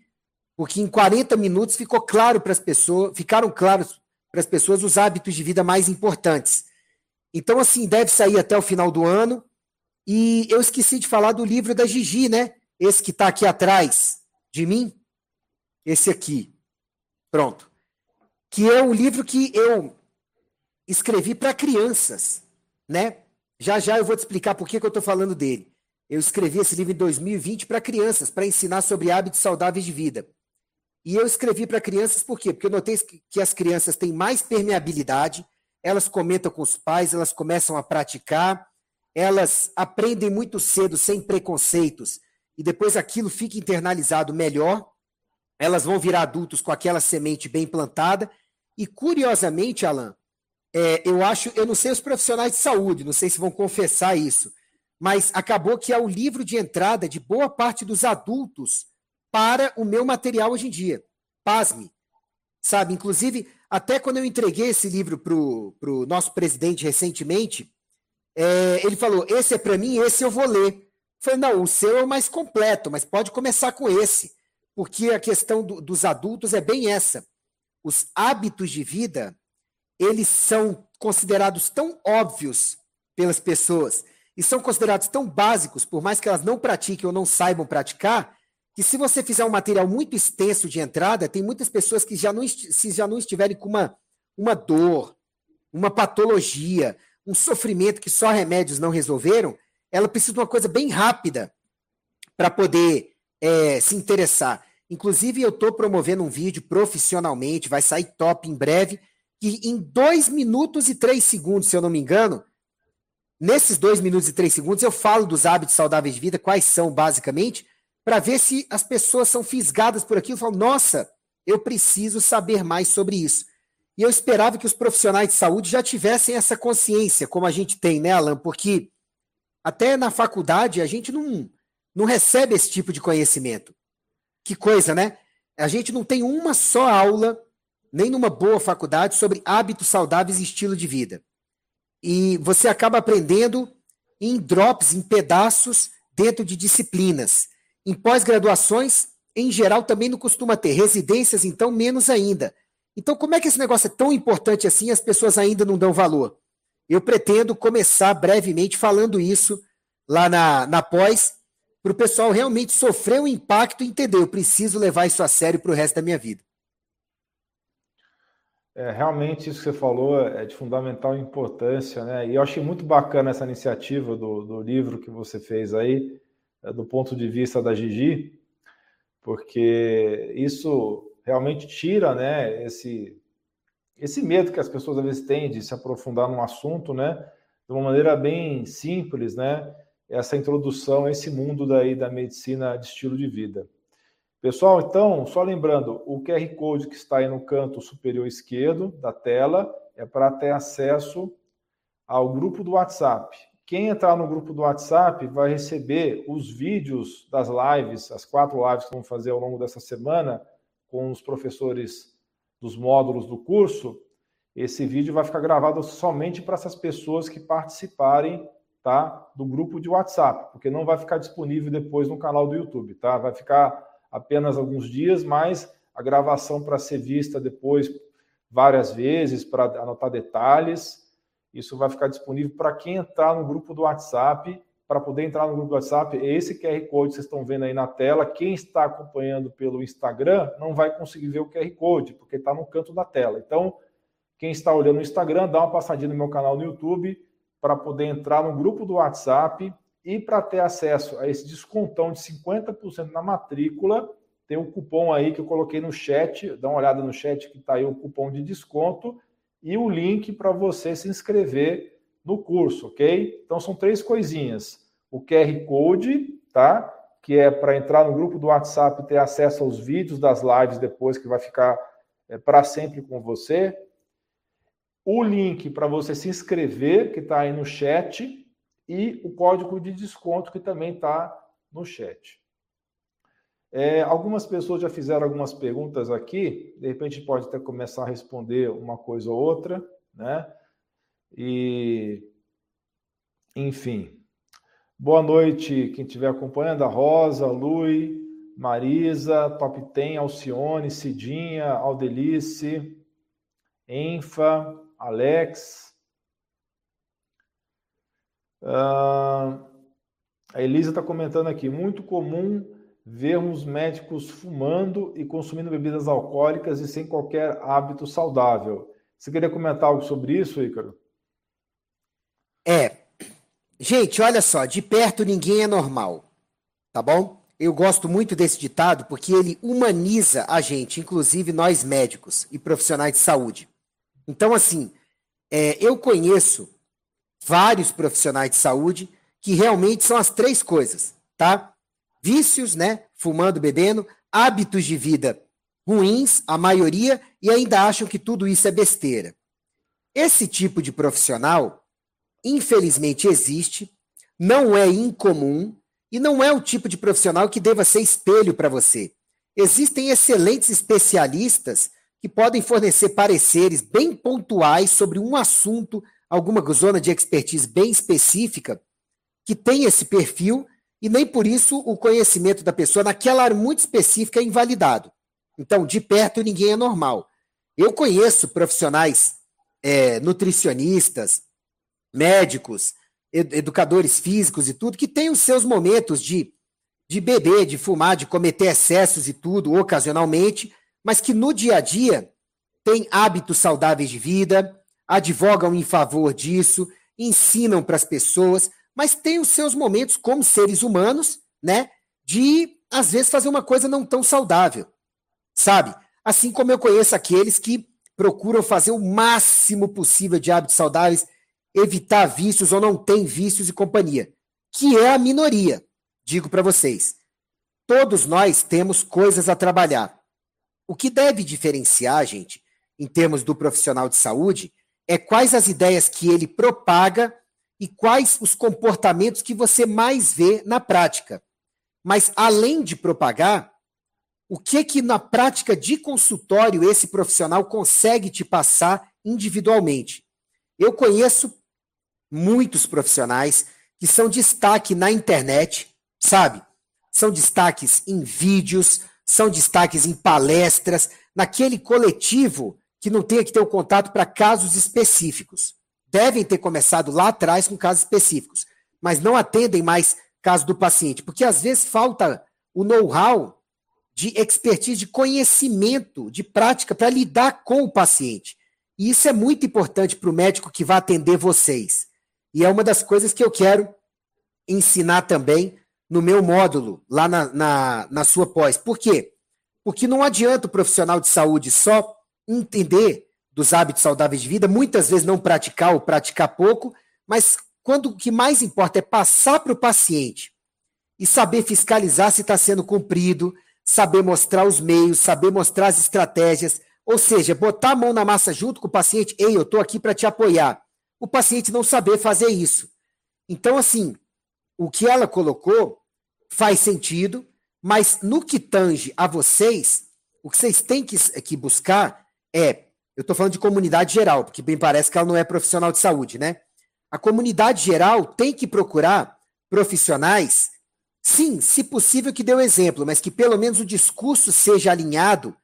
porque em 40 minutos ficou claro para as pessoas, ficaram claros para as pessoas os hábitos de vida mais importantes. Então, assim, deve sair até o final do ano. E eu esqueci de falar do livro da Gigi, né? Esse que está aqui atrás de mim. Esse aqui. Pronto. Que é um livro que eu escrevi para crianças, né? Já já eu vou te explicar por que, que eu estou falando dele. Eu escrevi esse livro em 2020 para crianças, para ensinar sobre hábitos saudáveis de vida. E eu escrevi para crianças por quê? Porque eu notei que as crianças têm mais permeabilidade, elas comentam com os pais, elas começam a praticar, elas aprendem muito cedo, sem preconceitos, e depois aquilo fica internalizado melhor. Elas vão virar adultos com aquela semente bem plantada. E curiosamente, Alan, é, eu acho, eu não sei os profissionais de saúde, não sei se vão confessar isso, mas acabou que é o livro de entrada de boa parte dos adultos para o meu material hoje em dia. Pasme. Sabe, inclusive, até quando eu entreguei esse livro para o nosso presidente recentemente, é, ele falou: esse é para mim, esse eu vou ler. Eu falei: não, o seu é o mais completo, mas pode começar com esse, porque a questão do, dos adultos é bem essa. Os hábitos de vida, eles são considerados tão óbvios pelas pessoas e são considerados tão básicos, por mais que elas não pratiquem ou não saibam praticar, que se você fizer um material muito extenso de entrada, tem muitas pessoas que já não, se já não estiverem com uma, uma dor, uma patologia, um sofrimento que só remédios não resolveram, ela precisa de uma coisa bem rápida para poder é, se interessar. Inclusive, eu estou promovendo um vídeo profissionalmente, vai sair top em breve, e em dois minutos e três segundos, se eu não me engano, nesses dois minutos e três segundos, eu falo dos hábitos saudáveis de vida, quais são basicamente, para ver se as pessoas são fisgadas por aquilo e falam, nossa, eu preciso saber mais sobre isso. E eu esperava que os profissionais de saúde já tivessem essa consciência, como a gente tem, né, Alan? Porque até na faculdade a gente não, não recebe esse tipo de conhecimento. Que coisa, né? A gente não tem uma só aula, nem numa boa faculdade, sobre hábitos saudáveis e estilo de vida. E você acaba aprendendo em drops, em pedaços, dentro de disciplinas. Em pós-graduações, em geral, também não costuma ter. Residências, então, menos ainda. Então, como é que esse negócio é tão importante assim e as pessoas ainda não dão valor? Eu pretendo começar brevemente falando isso lá na, na pós, para o pessoal realmente sofrer um impacto e entender, eu preciso levar isso a sério para o resto da minha vida. É, realmente isso que você falou é de fundamental importância, né? E eu achei muito bacana essa iniciativa do, do livro que você fez aí, é, do ponto de vista da Gigi, porque isso realmente tira, né, esse esse medo que as pessoas às vezes têm de se aprofundar num assunto, né, de uma maneira bem simples, né, essa introdução a esse mundo daí da medicina de estilo de vida. Pessoal, então, só lembrando, o QR Code que está aí no canto superior esquerdo da tela é para ter acesso ao grupo do WhatsApp. Quem entrar no grupo do WhatsApp vai receber os vídeos das lives, as quatro lives que vamos fazer ao longo dessa semana, com os professores dos módulos do curso esse vídeo vai ficar gravado somente para essas pessoas que participarem tá, do grupo de WhatsApp, porque não vai ficar disponível depois no canal do YouTube, tá? Vai ficar apenas alguns dias, mas a gravação para ser vista depois várias vezes, para anotar detalhes, isso vai ficar disponível para quem entrar no grupo do WhatsApp. Para poder entrar no grupo do WhatsApp, esse QR Code vocês estão vendo aí na tela. Quem está acompanhando pelo Instagram não vai conseguir ver o QR Code, porque está no canto da tela. Então, quem está olhando no Instagram, dá uma passadinha no meu canal no YouTube para poder entrar no grupo do WhatsApp e para ter acesso a esse descontão de 50% na matrícula, tem um cupom aí que eu coloquei no chat, dá uma olhada no chat que está aí o cupom de desconto e o link para você se inscrever no curso, ok? Então são três coisinhas. O QR Code, tá? Que é para entrar no grupo do WhatsApp e ter acesso aos vídeos das lives depois, que vai ficar é, para sempre com você o link para você se inscrever, que está aí no chat, e o código de desconto, que também está no chat. É, algumas pessoas já fizeram algumas perguntas aqui, de repente pode até começar a responder uma coisa ou outra, né? E, enfim. Boa noite, quem estiver acompanhando, a Rosa, Lui, Marisa, Top Ten, Alcione, Cidinha, Aldelice, Enfa, Alex. Uh, a Elisa está comentando aqui: muito comum vermos médicos fumando e consumindo bebidas alcoólicas e sem qualquer hábito saudável. Você queria comentar algo sobre isso, Ícaro? É. Gente, olha só, de perto ninguém é normal, tá bom? Eu gosto muito desse ditado porque ele humaniza a gente, inclusive nós médicos e profissionais de saúde. Então, assim, é, eu conheço vários profissionais de saúde que realmente são as três coisas, tá? Vícios, né? Fumando, bebendo, hábitos de vida ruins, a maioria, e ainda acham que tudo isso é besteira. Esse tipo de profissional, infelizmente, existe, não é incomum e não é o tipo de profissional que deva ser espelho para você. Existem excelentes especialistas que podem fornecer pareceres bem pontuais sobre um assunto, alguma zona de expertise bem específica, que tem esse perfil, e nem por isso o conhecimento da pessoa naquela área muito específica é invalidado. Então, de perto, ninguém é normal. Eu conheço profissionais é, nutricionistas, médicos, ed educadores físicos e tudo, que têm os seus momentos de, de beber, de fumar, de cometer excessos e tudo, ocasionalmente, mas que no dia a dia têm hábitos saudáveis de vida, advogam em favor disso, ensinam para as pessoas, mas têm os seus momentos como seres humanos, né, de às vezes fazer uma coisa não tão saudável. Sabe? Assim como eu conheço aqueles que procuram fazer o máximo possível de hábitos saudáveis, evitar vícios ou não tem vícios e companhia, que é a minoria, digo para vocês. Todos nós temos coisas a trabalhar. O que deve diferenciar, gente, em termos do profissional de saúde, é quais as ideias que ele propaga e quais os comportamentos que você mais vê na prática. Mas além de propagar, o que que na prática de consultório esse profissional consegue te passar individualmente? Eu conheço muitos profissionais que são destaque na internet, sabe? São destaques em vídeos, são destaques em palestras, naquele coletivo que não tenha que ter o contato para casos específicos. Devem ter começado lá atrás com casos específicos, mas não atendem mais caso do paciente, porque às vezes falta o know-how de expertise, de conhecimento, de prática para lidar com o paciente. E isso é muito importante para o médico que vai atender vocês. E é uma das coisas que eu quero ensinar também no meu módulo, lá na, na, na sua pós. Por quê? Porque não adianta o profissional de saúde só entender dos hábitos saudáveis de vida, muitas vezes não praticar ou praticar pouco, mas quando o que mais importa é passar para o paciente e saber fiscalizar se está sendo cumprido, saber mostrar os meios, saber mostrar as estratégias, ou seja, botar a mão na massa junto com o paciente, ei, eu estou aqui para te apoiar. O paciente não saber fazer isso. Então, assim, o que ela colocou faz sentido, mas no que tange a vocês, o que vocês têm que, que buscar é Eu estou falando de comunidade geral, porque bem parece que ela não é profissional de saúde, né? A comunidade geral tem que procurar profissionais, sim, se possível que dê o exemplo, mas que pelo menos o discurso seja alinhado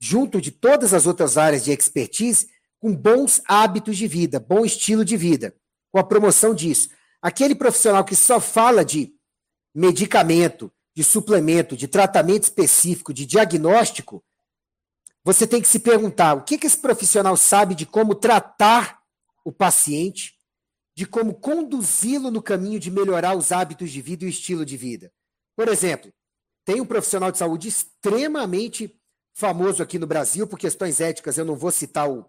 junto de todas as outras áreas de expertise com bons hábitos de vida, bom estilo de vida, com a promoção disso. Aquele profissional que só fala de medicamento, de suplemento, de tratamento específico, de diagnóstico, você tem que se perguntar o que, que esse profissional sabe de como tratar o paciente, de como conduzi-lo no caminho de melhorar os hábitos de vida e o estilo de vida. Por exemplo, tem um profissional de saúde extremamente famoso aqui no Brasil, por questões éticas eu não vou citar o,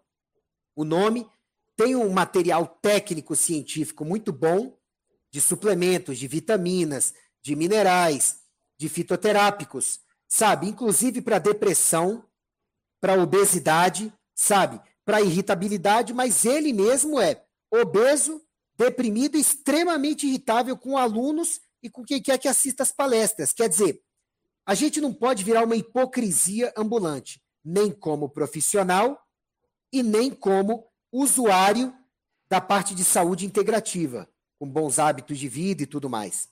o nome, tem um material técnico científico muito bom de suplementos, de vitaminas, de minerais, de fitoterápicos, sabe? Inclusive para depressão, para obesidade, sabe? Para irritabilidade, mas ele mesmo é obeso, deprimido, extremamente irritável com alunos e com quem quer que assista as palestras. Quer dizer, a gente não pode virar uma hipocrisia ambulante, nem como profissional e nem como usuário da parte de saúde integrativa, com bons hábitos de vida e tudo mais.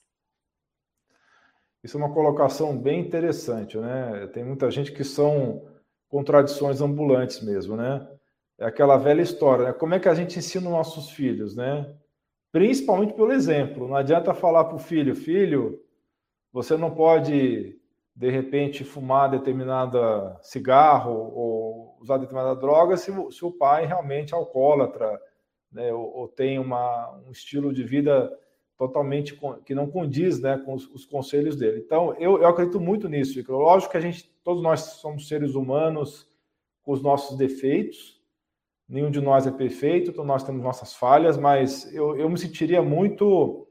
Isso é uma colocação bem interessante, né? Tem muita gente que são contradições ambulantes mesmo, né? É aquela velha história, né? Como é que a gente ensina nossos filhos, né? Principalmente pelo exemplo. Não adianta falar para o filho, filho, você não pode de repente fumar determinada cigarro ou usar determinada droga se, se o pai realmente é alcoólatra, né? ou, ou tem uma, um estilo de vida totalmente que não condiz né, com os, os conselhos dele. Então, eu, eu acredito muito nisso, Icaro. Lógico que a gente, todos nós somos seres humanos com os nossos defeitos, nenhum de nós é perfeito, todos nós temos nossas falhas, mas eu, eu me sentiria muito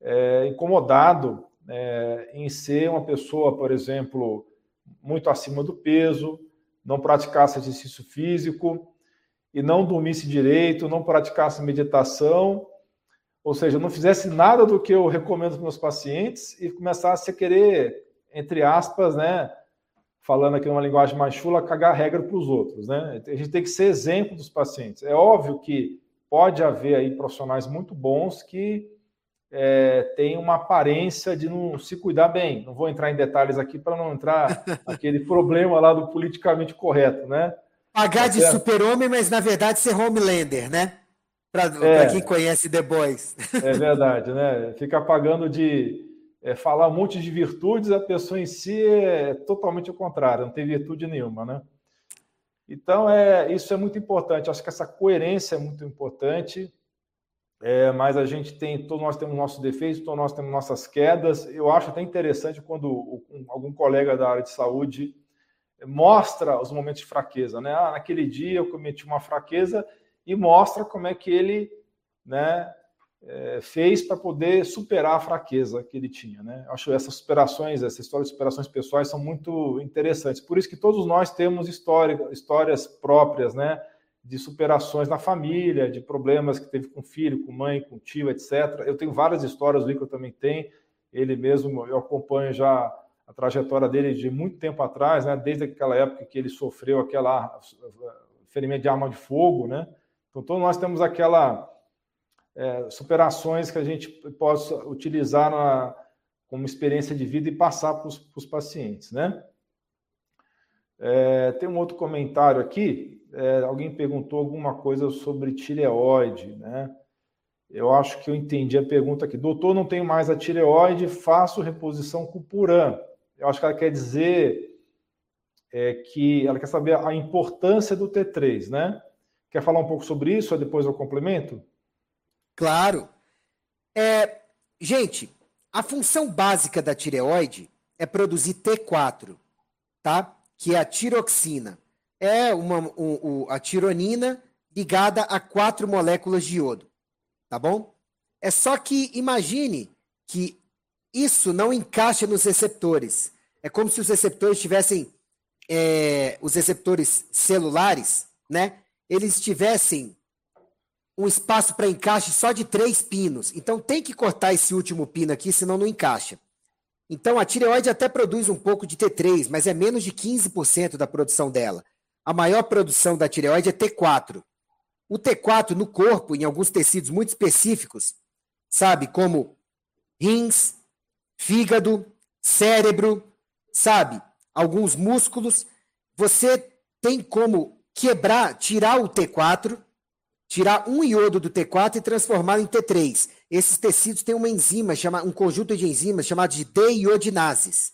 é, incomodado é, em ser uma pessoa, por exemplo, muito acima do peso, não praticasse exercício físico e não dormisse direito, não praticasse meditação ou seja, não fizesse nada do que eu recomendo para meus pacientes e começasse a querer, entre aspas, né, falando aqui numa linguagem mais chula, cagar regra para os outros, né? A gente tem que ser exemplo dos pacientes. É óbvio que pode haver aí profissionais muito bons que é, têm uma aparência de não se cuidar bem. Não vou entrar em detalhes aqui para não entrar <laughs> aquele problema lá do politicamente correto, né? Pagar de super-homem, mas na verdade ser Homelander, né? Para é, quem conhece The Boys. É verdade, né? Fica pagando de é, falar um monte de virtudes, a pessoa em si é totalmente o contrário, não tem virtude nenhuma, né? Então, é, isso é muito importante. Acho que essa coerência é muito importante. É, mas a gente tem, todos nós temos nossos defeitos, todos nós temos nossas quedas. Eu acho até interessante quando um, algum colega da área de saúde mostra os momentos de fraqueza, né? Ah, naquele dia eu cometi uma fraqueza e mostra como é que ele né, é, fez para poder superar a fraqueza que ele tinha. Né? Acho essas superações, essa história de superações pessoais são muito interessantes. Por isso que todos nós temos história, histórias próprias, né? De superações na família, de problemas que teve com filho, com mãe, com tio, etc. Eu tenho várias histórias, o Rico também tem. Ele mesmo, eu acompanho já a trajetória dele de muito tempo atrás, né? Desde aquela época que ele sofreu aquela ferimento de arma de fogo, né? Então, todos nós temos aquela é, superações que a gente possa utilizar na, como experiência de vida e passar para os pacientes, né? É, tem um outro comentário aqui. É, alguém perguntou alguma coisa sobre tireoide, né? Eu acho que eu entendi a pergunta aqui. Doutor, não tenho mais a tireoide, faço reposição com puran. Eu acho que ela quer dizer é, que ela quer saber a importância do T3, né? Quer falar um pouco sobre isso ou depois eu complemento? Claro. É, gente, a função básica da tireoide é produzir T4, tá? Que é a tiroxina. É uma, um, um, a tironina ligada a quatro moléculas de iodo, tá bom? É só que imagine que isso não encaixa nos receptores. É como se os receptores tivessem é, os receptores celulares, né? Eles tivessem um espaço para encaixe só de três pinos. Então tem que cortar esse último pino aqui, senão não encaixa. Então a tireoide até produz um pouco de T3, mas é menos de 15% da produção dela. a maior produção da tireoide é T4. O T4 no corpo, em alguns tecidos muito específicos, sabe, como rins, fígado, cérebro, sabe, alguns músculos, você tem como quebrar, tirar o T4, tirar um iodo do T4 e transformá-lo em T3. Esses tecidos têm uma enzima, chama, um conjunto de enzimas chamado de deiodinases.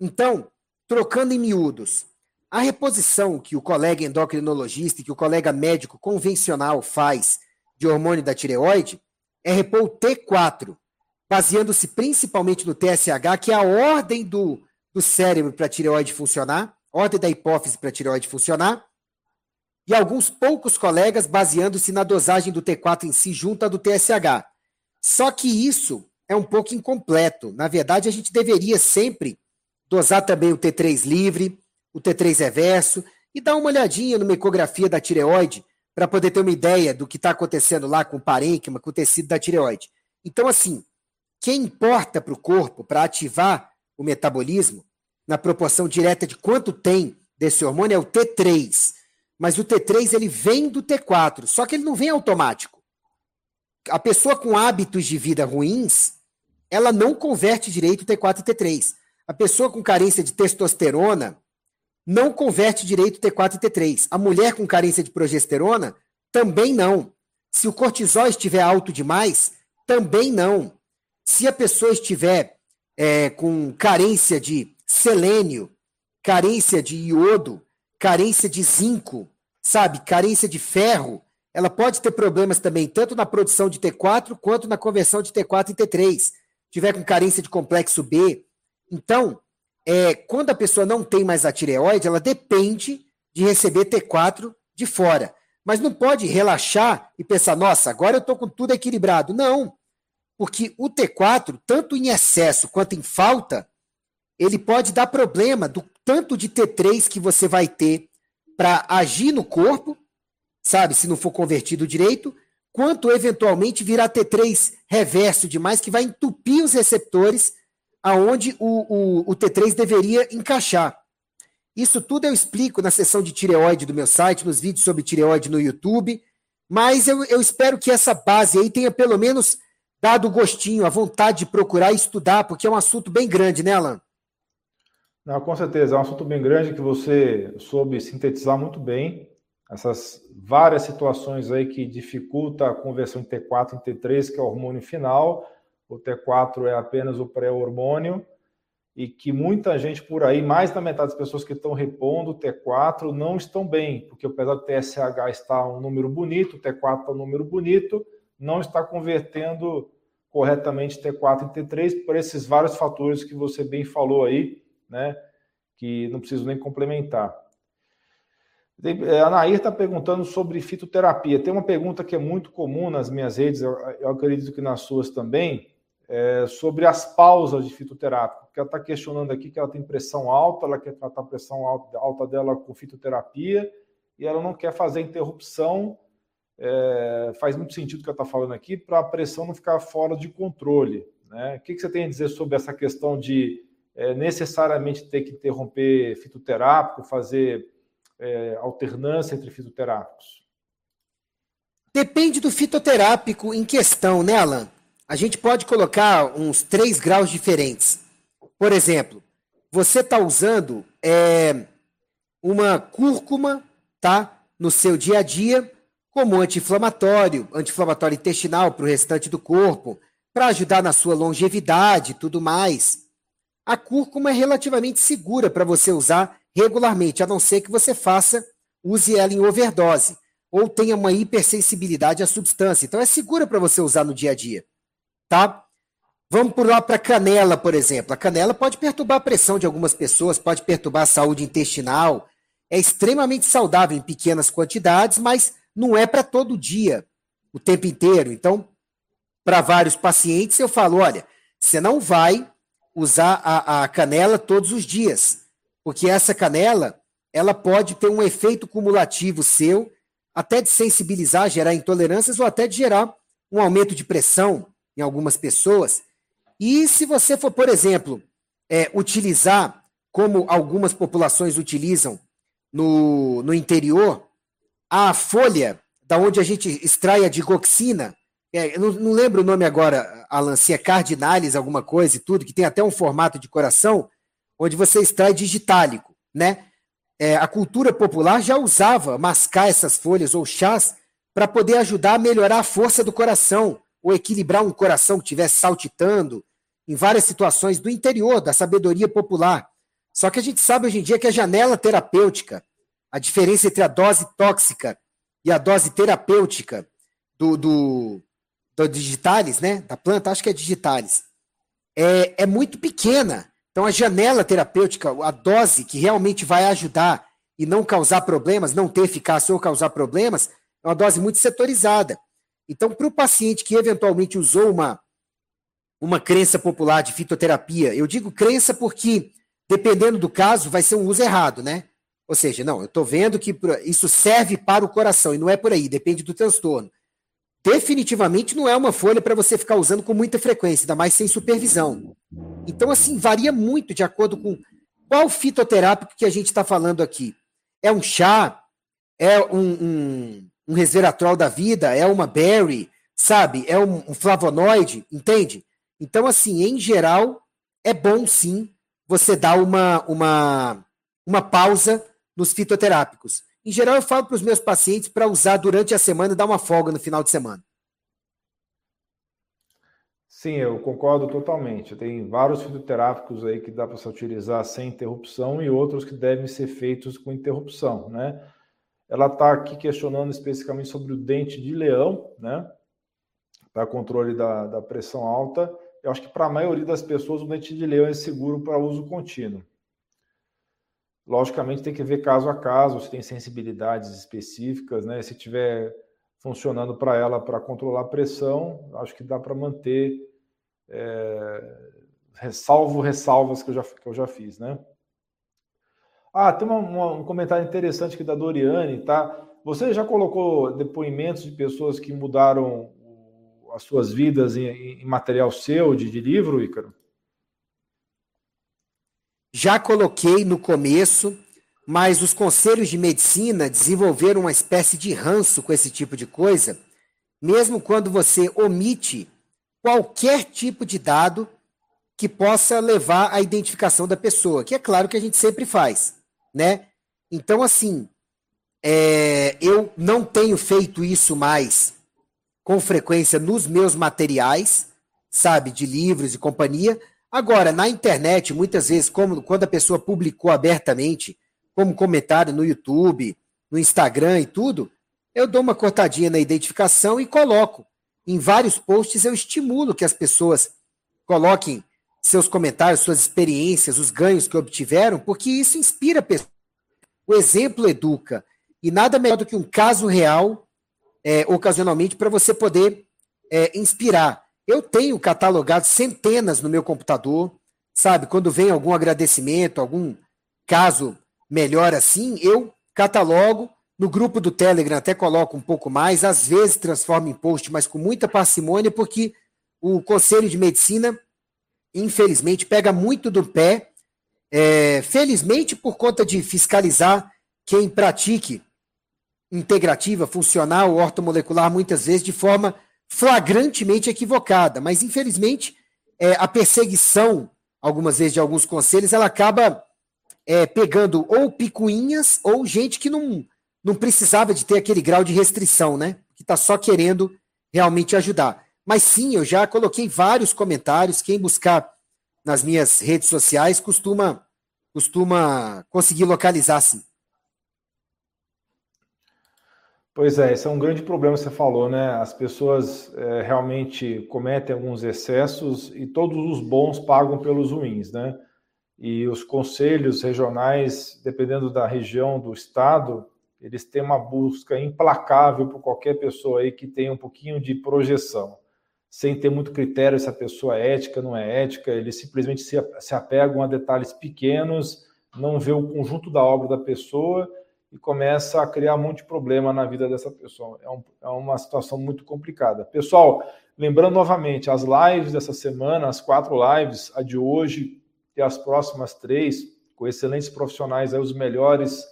Então, trocando em miúdos, a reposição que o colega endocrinologista e que o colega médico convencional faz de hormônio da tireoide é repor o T4, baseando-se principalmente no TSH, que é a ordem do, do cérebro para a tireoide funcionar, ordem da hipófise para a tireoide funcionar, e alguns poucos colegas baseando-se na dosagem do T4 em si junto à do TSH. Só que isso é um pouco incompleto. Na verdade, a gente deveria sempre dosar também o T3 livre, o T3 reverso e dar uma olhadinha numa ecografia da tireoide para poder ter uma ideia do que está acontecendo lá com o parênquima, com o tecido da tireoide. Então, assim, quem importa para o corpo, para ativar o metabolismo, na proporção direta de quanto tem desse hormônio, é o T3. Mas o T3 ele vem do T4, só que ele não vem automático. A pessoa com hábitos de vida ruins, ela não converte direito T4 e T3. A pessoa com carência de testosterona não converte direito T4 e T3. A mulher com carência de progesterona também não. Se o cortisol estiver alto demais, também não. Se a pessoa estiver é, com carência de selênio, carência de iodo, carência de zinco, sabe, carência de ferro, ela pode ter problemas também, tanto na produção de T4 quanto na conversão de T4 e T3. Tiver com carência de complexo B, então, é, quando a pessoa não tem mais a tireoide, ela depende de receber T4 de fora. Mas não pode relaxar e pensar, nossa, agora eu estou com tudo equilibrado. Não, porque o T4, tanto em excesso quanto em falta, ele pode dar problema do tanto de T3 que você vai ter para agir no corpo, sabe, se não for convertido direito, quanto eventualmente virar T3 reverso demais, que vai entupir os receptores aonde o, o, o T3 deveria encaixar. Isso tudo eu explico na seção de tireoide do meu site, nos vídeos sobre tireoide no YouTube, mas eu, eu espero que essa base aí tenha pelo menos dado gostinho, a vontade de procurar e estudar, porque é um assunto bem grande, né, Alan? Não, com certeza, é um assunto bem grande que você soube sintetizar muito bem. Essas várias situações aí que dificulta a conversão de T4 em T3, que é o hormônio final, o T4 é apenas o pré-hormônio. E que muita gente por aí, mais da metade das pessoas que estão repondo o T4 não estão bem, porque apesar do TSH estar um número bonito, o T4 está um número bonito, não está convertendo corretamente T4 em T3 por esses vários fatores que você bem falou aí, né, que não preciso nem complementar. É, a Nair está perguntando sobre fitoterapia. Tem uma pergunta que é muito comum nas minhas redes, eu, eu acredito que nas suas também, é, sobre as pausas de fitoterapia, porque ela está questionando aqui que ela tem pressão alta, ela quer tratar a pressão alta, alta dela com fitoterapia e ela não quer fazer interrupção. É, faz muito sentido o que ela está falando aqui, para a pressão não ficar fora de controle. Né? O que, que, você tem a dizer sobre essa questão de é, necessariamente ter que interromper fitoterápico, fazer é, alternância entre fitoterápicos? Depende do fitoterápico em questão, né, Alan? a gente pode colocar uns três graus diferentes. Por exemplo, você está usando é, uma cúrcuma, tá, no seu dia a dia, como anti-inflamatório, anti-inflamatório intestinal para o restante do corpo, para ajudar na sua longevidade e tudo mais. A cúrcuma é relativamente segura para você usar regularmente, a não ser que você faça, use ela em overdose ou tenha uma hipersensibilidade à substância. Então é segura para você usar no dia a dia tá? Vamos por lá para canela, por exemplo. A canela pode perturbar a pressão de algumas pessoas, pode perturbar a saúde intestinal. É extremamente saudável em pequenas quantidades, mas não é para todo dia, o tempo inteiro. Então, para vários pacientes, eu falo: olha, você não vai usar a, a canela todos os dias, porque essa canela ela pode ter um efeito cumulativo seu, até de sensibilizar, gerar intolerâncias ou até de gerar um aumento de pressão, em algumas pessoas. E se você for, por exemplo, é, utilizar, como algumas populações utilizam, no, no interior, a folha da onde a gente extrai a digoxina, é, não, não, lembro o nome agora, Alan, se é cardinalis, alguma coisa e tudo, que tem até um formato de coração, onde você extrai digitálico, né? É, a cultura popular já usava mascar essas folhas ou chás para poder ajudar a melhorar a força do coração, ou equilibrar um coração que estivesse saltitando, em várias situações do interior, da sabedoria popular. Só que a gente sabe hoje em dia que a janela terapêutica, a diferença entre a dose tóxica e a dose terapêutica do, do, do digitalis, né, da planta, acho que é digitalis, é, é muito pequena. Então, a janela terapêutica, a dose que realmente vai ajudar e não causar problemas, não ter eficácia ou causar problemas, é uma dose muito setorizada. Então, para o paciente que eventualmente usou uma, uma crença popular de fitoterapia, eu digo crença porque, dependendo do caso, vai ser um uso errado, né? Ou seja, não, eu estou vendo que isso serve para o coração, e não é por aí, depende do transtorno. Definitivamente não é uma folha para você ficar usando com muita frequência, ainda mais sem supervisão. Então, assim, varia muito de acordo com qual fitoterápico que a gente está falando aqui. É um chá? É um, um, um resveratrol da vida? É uma berry? Sabe? É um, um flavonoide? Entende? Então, assim, em geral, é bom sim você dar uma, uma, uma pausa nos fitoterápicos. Em geral, eu falo para os meus pacientes para usar durante a semana e dar uma folga no final de semana. Sim, eu concordo totalmente. Tem vários fitoterápicos aí que dá para se utilizar sem interrupção e outros que devem ser feitos com interrupção, né? Ela está aqui questionando especificamente sobre o dente de leão, né? Para controle da, da pressão alta. Eu acho que para a maioria das pessoas o dente de leão é seguro para uso contínuo. Logicamente tem que ver caso a caso, se tem sensibilidades específicas, né? Se tiver funcionando para ela para controlar a pressão, acho que dá para manter, é, salvo ressalvas que eu, já, que eu já fiz, né? Ah, tem uma, um comentário interessante aqui da Doriane, tá? Você já colocou depoimentos de pessoas que mudaram as suas vidas em, em material seu, de, de livro, Ícaro? Já coloquei no começo, mas os conselhos de medicina desenvolveram uma espécie de ranço com esse tipo de coisa, mesmo quando você omite qualquer tipo de dado que possa levar à identificação da pessoa, que é claro que a gente sempre faz, né? Então, assim, é, eu não tenho feito isso mais com frequência nos meus materiais, sabe, de livros e companhia. Agora, na internet, muitas vezes, como quando a pessoa publicou abertamente, como comentário no YouTube, no Instagram e tudo, eu dou uma cortadinha na identificação e coloco. Em vários posts eu estimulo que as pessoas coloquem seus comentários, suas experiências, os ganhos que obtiveram, porque isso inspira a pessoa. O exemplo educa. E nada melhor do que um caso real, é, ocasionalmente, para você poder é, inspirar. Eu tenho catalogado centenas no meu computador, sabe? Quando vem algum agradecimento, algum caso melhor assim, eu catalogo. No grupo do Telegram até coloco um pouco mais, às vezes transformo em post, mas com muita parcimônia, porque o Conselho de Medicina, infelizmente, pega muito do pé, é, felizmente por conta de fiscalizar quem pratique integrativa, funcional, ortomolecular, muitas vezes de forma flagrantemente equivocada, mas infelizmente é, a perseguição, algumas vezes de alguns conselhos, ela acaba é, pegando ou picuinhas ou gente que não, não precisava de ter aquele grau de restrição, né? Que está só querendo realmente ajudar. Mas sim, eu já coloquei vários comentários. Quem buscar nas minhas redes sociais costuma, costuma conseguir localizar, sim. Pois é, esse é um grande problema que você falou, né? As pessoas é, realmente cometem alguns excessos e todos os bons pagam pelos ruins, né? e os conselhos regionais, dependendo da região do estado, eles têm uma busca implacável por qualquer pessoa aí que tenha um pouquinho de projeção, sem ter muito critério se a pessoa é ética, não é ética, eles simplesmente se, apegam a detalhes pequenos, não vê o conjunto da obra da pessoa e começa a criar um monte de problema na vida dessa pessoa. É, um, é uma situação muito complicada. Pessoal, lembrando novamente, as lives dessa semana, as quatro lives, a de hoje, ter as próximas três com excelentes profissionais, aí, os melhores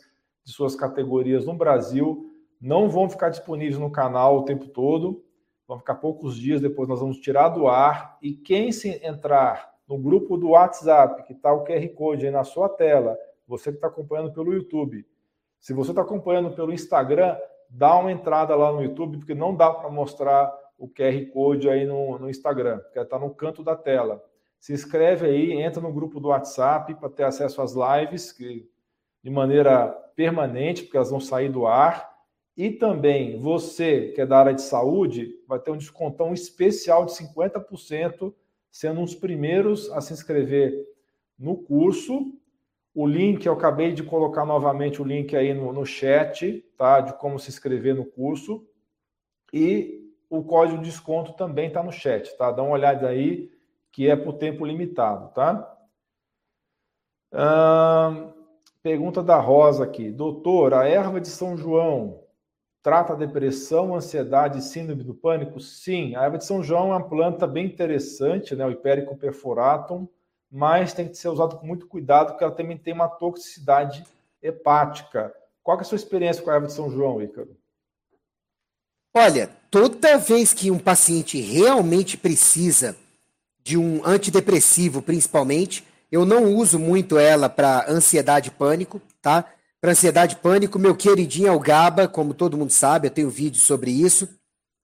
de suas categorias no Brasil não vão ficar disponíveis no canal o tempo todo, vão ficar poucos dias, depois nós vamos tirar do ar. E quem se entrar no grupo do WhatsApp, que está o QR Code aí na sua tela, você que está acompanhando pelo YouTube, se você está acompanhando pelo Instagram, dá uma entrada lá no YouTube, porque não dá para mostrar o QR Code aí no, no Instagram, porque está no canto da tela. Se inscreve aí, entra no grupo do WhatsApp para ter acesso às lives, que de maneira permanente, porque elas vão sair do ar. E também você que é da área de saúde vai ter um descontão especial de 50%, sendo um dos primeiros a se inscrever no curso. O link, eu acabei de colocar novamente o link aí no, no chat, tá? De como se inscrever no curso. E o código de desconto também está no chat, tá? Dá uma olhada aí, que é por tempo limitado, tá? Hum, pergunta da Rosa aqui. Doutor, a erva de São João trata depressão, ansiedade e síndrome do pânico? Sim, a erva de São João é uma planta bem interessante, né? o Hypericum perforatum, mas tem que ser usado com muito cuidado, porque ela também tem uma toxicidade hepática. Qual é a sua experiência com a erva de São João, Ícaro? Olha, toda vez que um paciente realmente precisa de um antidepressivo, principalmente, eu não uso muito ela para ansiedade e pânico, tá? Para ansiedade e pânico, meu queridinho é o GABA, como todo mundo sabe, eu tenho vídeo sobre isso.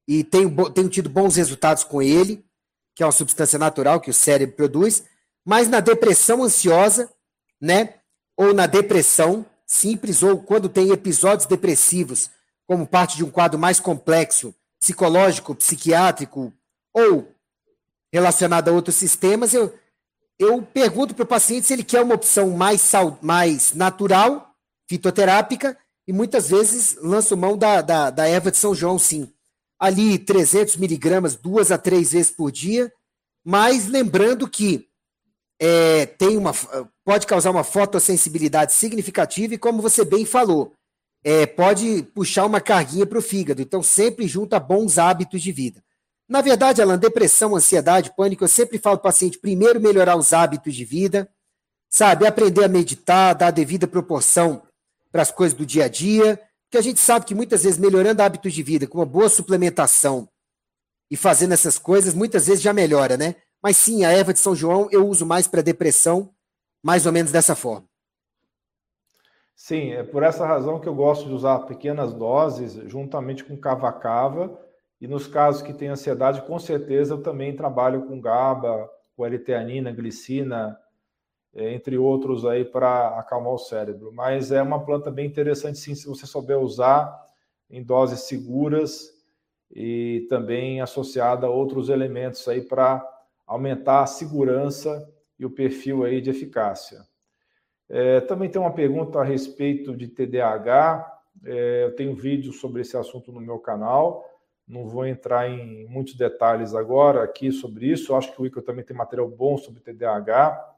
E tenho, tenho tido bons resultados com ele, que é uma substância natural que o cérebro produz. Mas na depressão ansiosa, né? Ou na depressão simples, ou quando tem episódios depressivos, como parte de um quadro mais complexo, psicológico, psiquiátrico, ou relacionado a outros sistemas, eu, eu pergunto para o paciente se ele quer uma opção mais, mais natural fitoterápica e muitas vezes lanço mão da, da, da erva de São João, sim. Ali 300 miligramas, duas a três vezes por dia, mas lembrando que é, tem uma, pode causar uma fotossensibilidade significativa e, como você bem falou, é, pode puxar uma carguinha para o fígado. Então, sempre junta bons hábitos de vida. Na verdade, Alan, depressão, ansiedade, pânico, eu sempre falo para o paciente primeiro melhorar os hábitos de vida, sabe? Aprender a meditar, dar a devida proporção para as coisas do dia a dia, porque a gente sabe que muitas vezes melhorando hábitos de vida, com uma boa suplementação e fazendo essas coisas, muitas vezes já melhora, né? Mas sim, a erva de São João eu uso mais para depressão, mais ou menos dessa forma. Sim, é por essa razão que eu gosto de usar pequenas doses juntamente com cava-cava. E nos casos que tem ansiedade, com certeza eu também trabalho com GABA, com L-teanina, glicina, é, entre outros aí para acalmar o cérebro. Mas é uma planta bem interessante sim, se você souber usar em doses seguras e também associada a outros elementos aí para aumentar a segurança e o perfil aí de eficácia. É, também tem uma pergunta a respeito de TDAH. É, eu tenho vídeo sobre esse assunto no meu canal. Não vou entrar em muitos detalhes agora aqui sobre isso. Eu acho que o Ico também tem material bom sobre TDAH.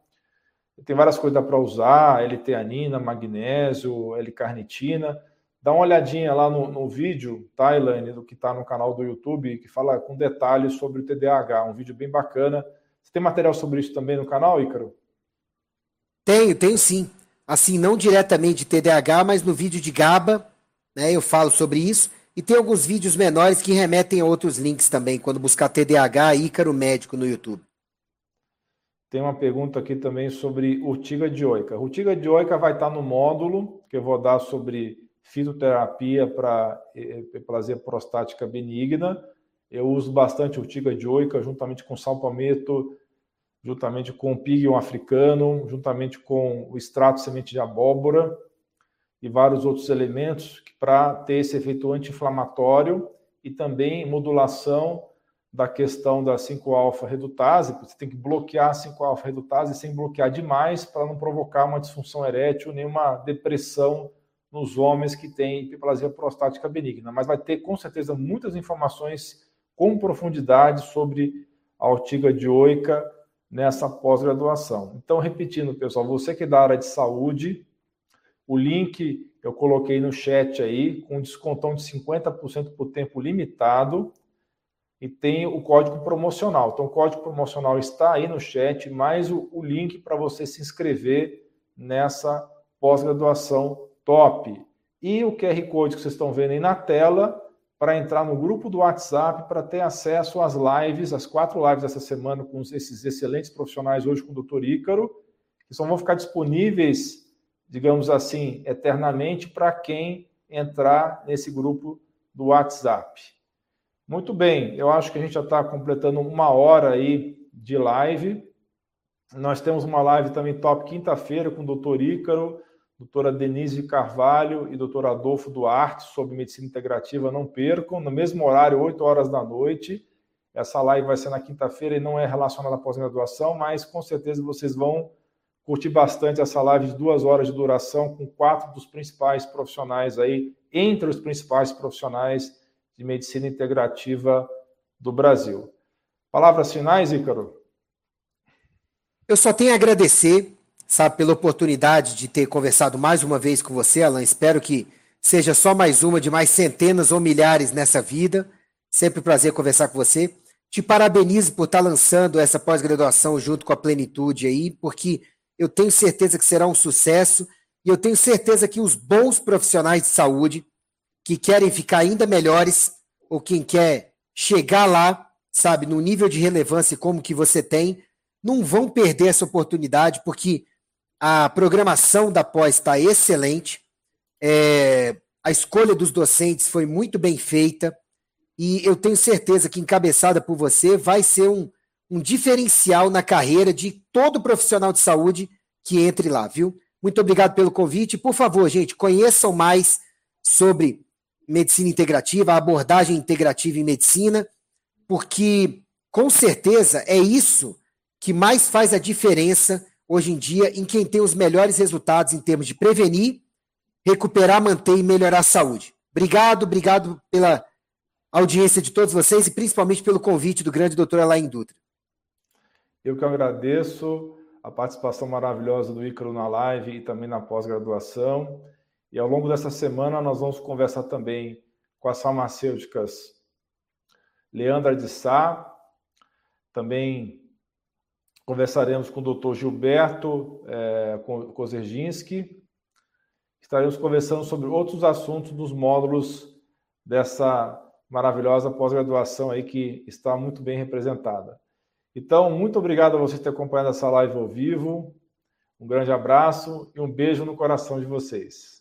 Tem várias coisas para usar, L-teanina, magnésio, L-carnitina. Dá uma olhadinha lá no, no vídeo, tá, Elaine, do que está no canal do YouTube, que fala com detalhes sobre o TDAH. Um vídeo bem bacana. Você tem material sobre isso também no canal, Ícaro? Tenho, tenho sim. Assim, não diretamente de TDAH, mas no vídeo de GABA, né, eu falo sobre isso. E tem alguns vídeos menores que remetem a outros links também, quando buscar TDAH Ícaro Médico no YouTube. Tem uma pergunta aqui também sobre urtiga dioica. Urtiga dioica vai estar no módulo que eu vou dar sobre fitoterapia para hiperplasia prostática benigna. Eu uso bastante urtiga dioica juntamente com salpameto, juntamente com o pigion africano, juntamente com o extrato semente de abóbora e vários outros elementos para ter esse efeito anti-inflamatório e também modulação da questão da 5-alfa redutase, você tem que bloquear a 5-alfa redutase sem bloquear demais para não provocar uma disfunção erétil, nenhuma depressão nos homens que têm hiperplasia prostática benigna. Mas vai ter com certeza muitas informações com profundidade sobre a ortiga dioica nessa pós-graduação. Então, repetindo, pessoal, você que é da área de saúde, o link eu coloquei no chat aí, com descontão de 50% por tempo limitado e tem o código promocional. Então, o código promocional está aí no chat, mais o, o link para você se inscrever nessa pós-graduação top. e o QR Code que vocês estão vendo aí na tela para entrar no grupo do WhatsApp para ter acesso às lives, as quatro lives dessa semana com esses excelentes profissionais hoje com o Dr. Ícaro, que só vão ficar disponíveis, digamos assim, eternamente para quem entrar nesse grupo do WhatsApp. Muito bem, eu acho que a gente já está completando uma hora aí de live. Nós temos uma live também top quinta-feira com o doutor Ícaro, doutora Denise Carvalho e doutor Adolfo Duarte sobre medicina integrativa. Não percam, no mesmo horário, 8 horas da noite. Essa live vai ser na quinta-feira e não é relacionada à pós-graduação, mas com certeza vocês vão curtir bastante essa live de duas horas de duração com quatro dos principais profissionais aí, entre os principais profissionais de medicina integrativa do Brasil. Palavras finais, Ícaro? Eu só tenho a agradecer, sabe, pela oportunidade de ter conversado mais uma vez com você, Alan. Espero que seja só mais uma de mais centenas ou milhares nessa vida. Sempre um prazer conversar com você. Te parabenizo por estar lançando essa pós-graduação junto com a Plenitude aí, porque eu tenho certeza que será um sucesso e eu tenho certeza que os bons profissionais de saúde que querem ficar ainda melhores ou quem quer chegar lá, sabe, no nível de relevância como que você tem, não vão perder essa oportunidade, porque a programação da pós está excelente, é, a escolha dos docentes foi muito bem feita, e eu tenho certeza que, encabeçada por você, vai ser um, um diferencial na carreira de todo profissional de saúde que entre lá, viu? Muito obrigado pelo convite. Por favor, gente, conheçam mais sobre medicina integrativa, a abordagem integrativa em medicina, porque com certeza é isso que mais faz a diferença hoje em dia em quem tem os melhores resultados em termos de prevenir, recuperar, manter e melhorar a saúde. Obrigado, obrigado pela audiência de todos vocês e principalmente pelo convite do grande doutor Alain Dutra. Eu que agradeço a participação maravilhosa do Ícaro na live e também na pós-graduação. E ao longo dessa semana nós vamos conversar também com as farmacêuticas Leandra de Sá, também Conversaremos com o doutor Gilberto é, Kozerginski. Estaremos conversando sobre outros assuntos dos módulos dessa maravilhosa pós-graduação aí que está muito bem representada. Então, muito obrigado a você ter acompanhado essa live ao vivo. Um grande abraço e um beijo no coração de vocês.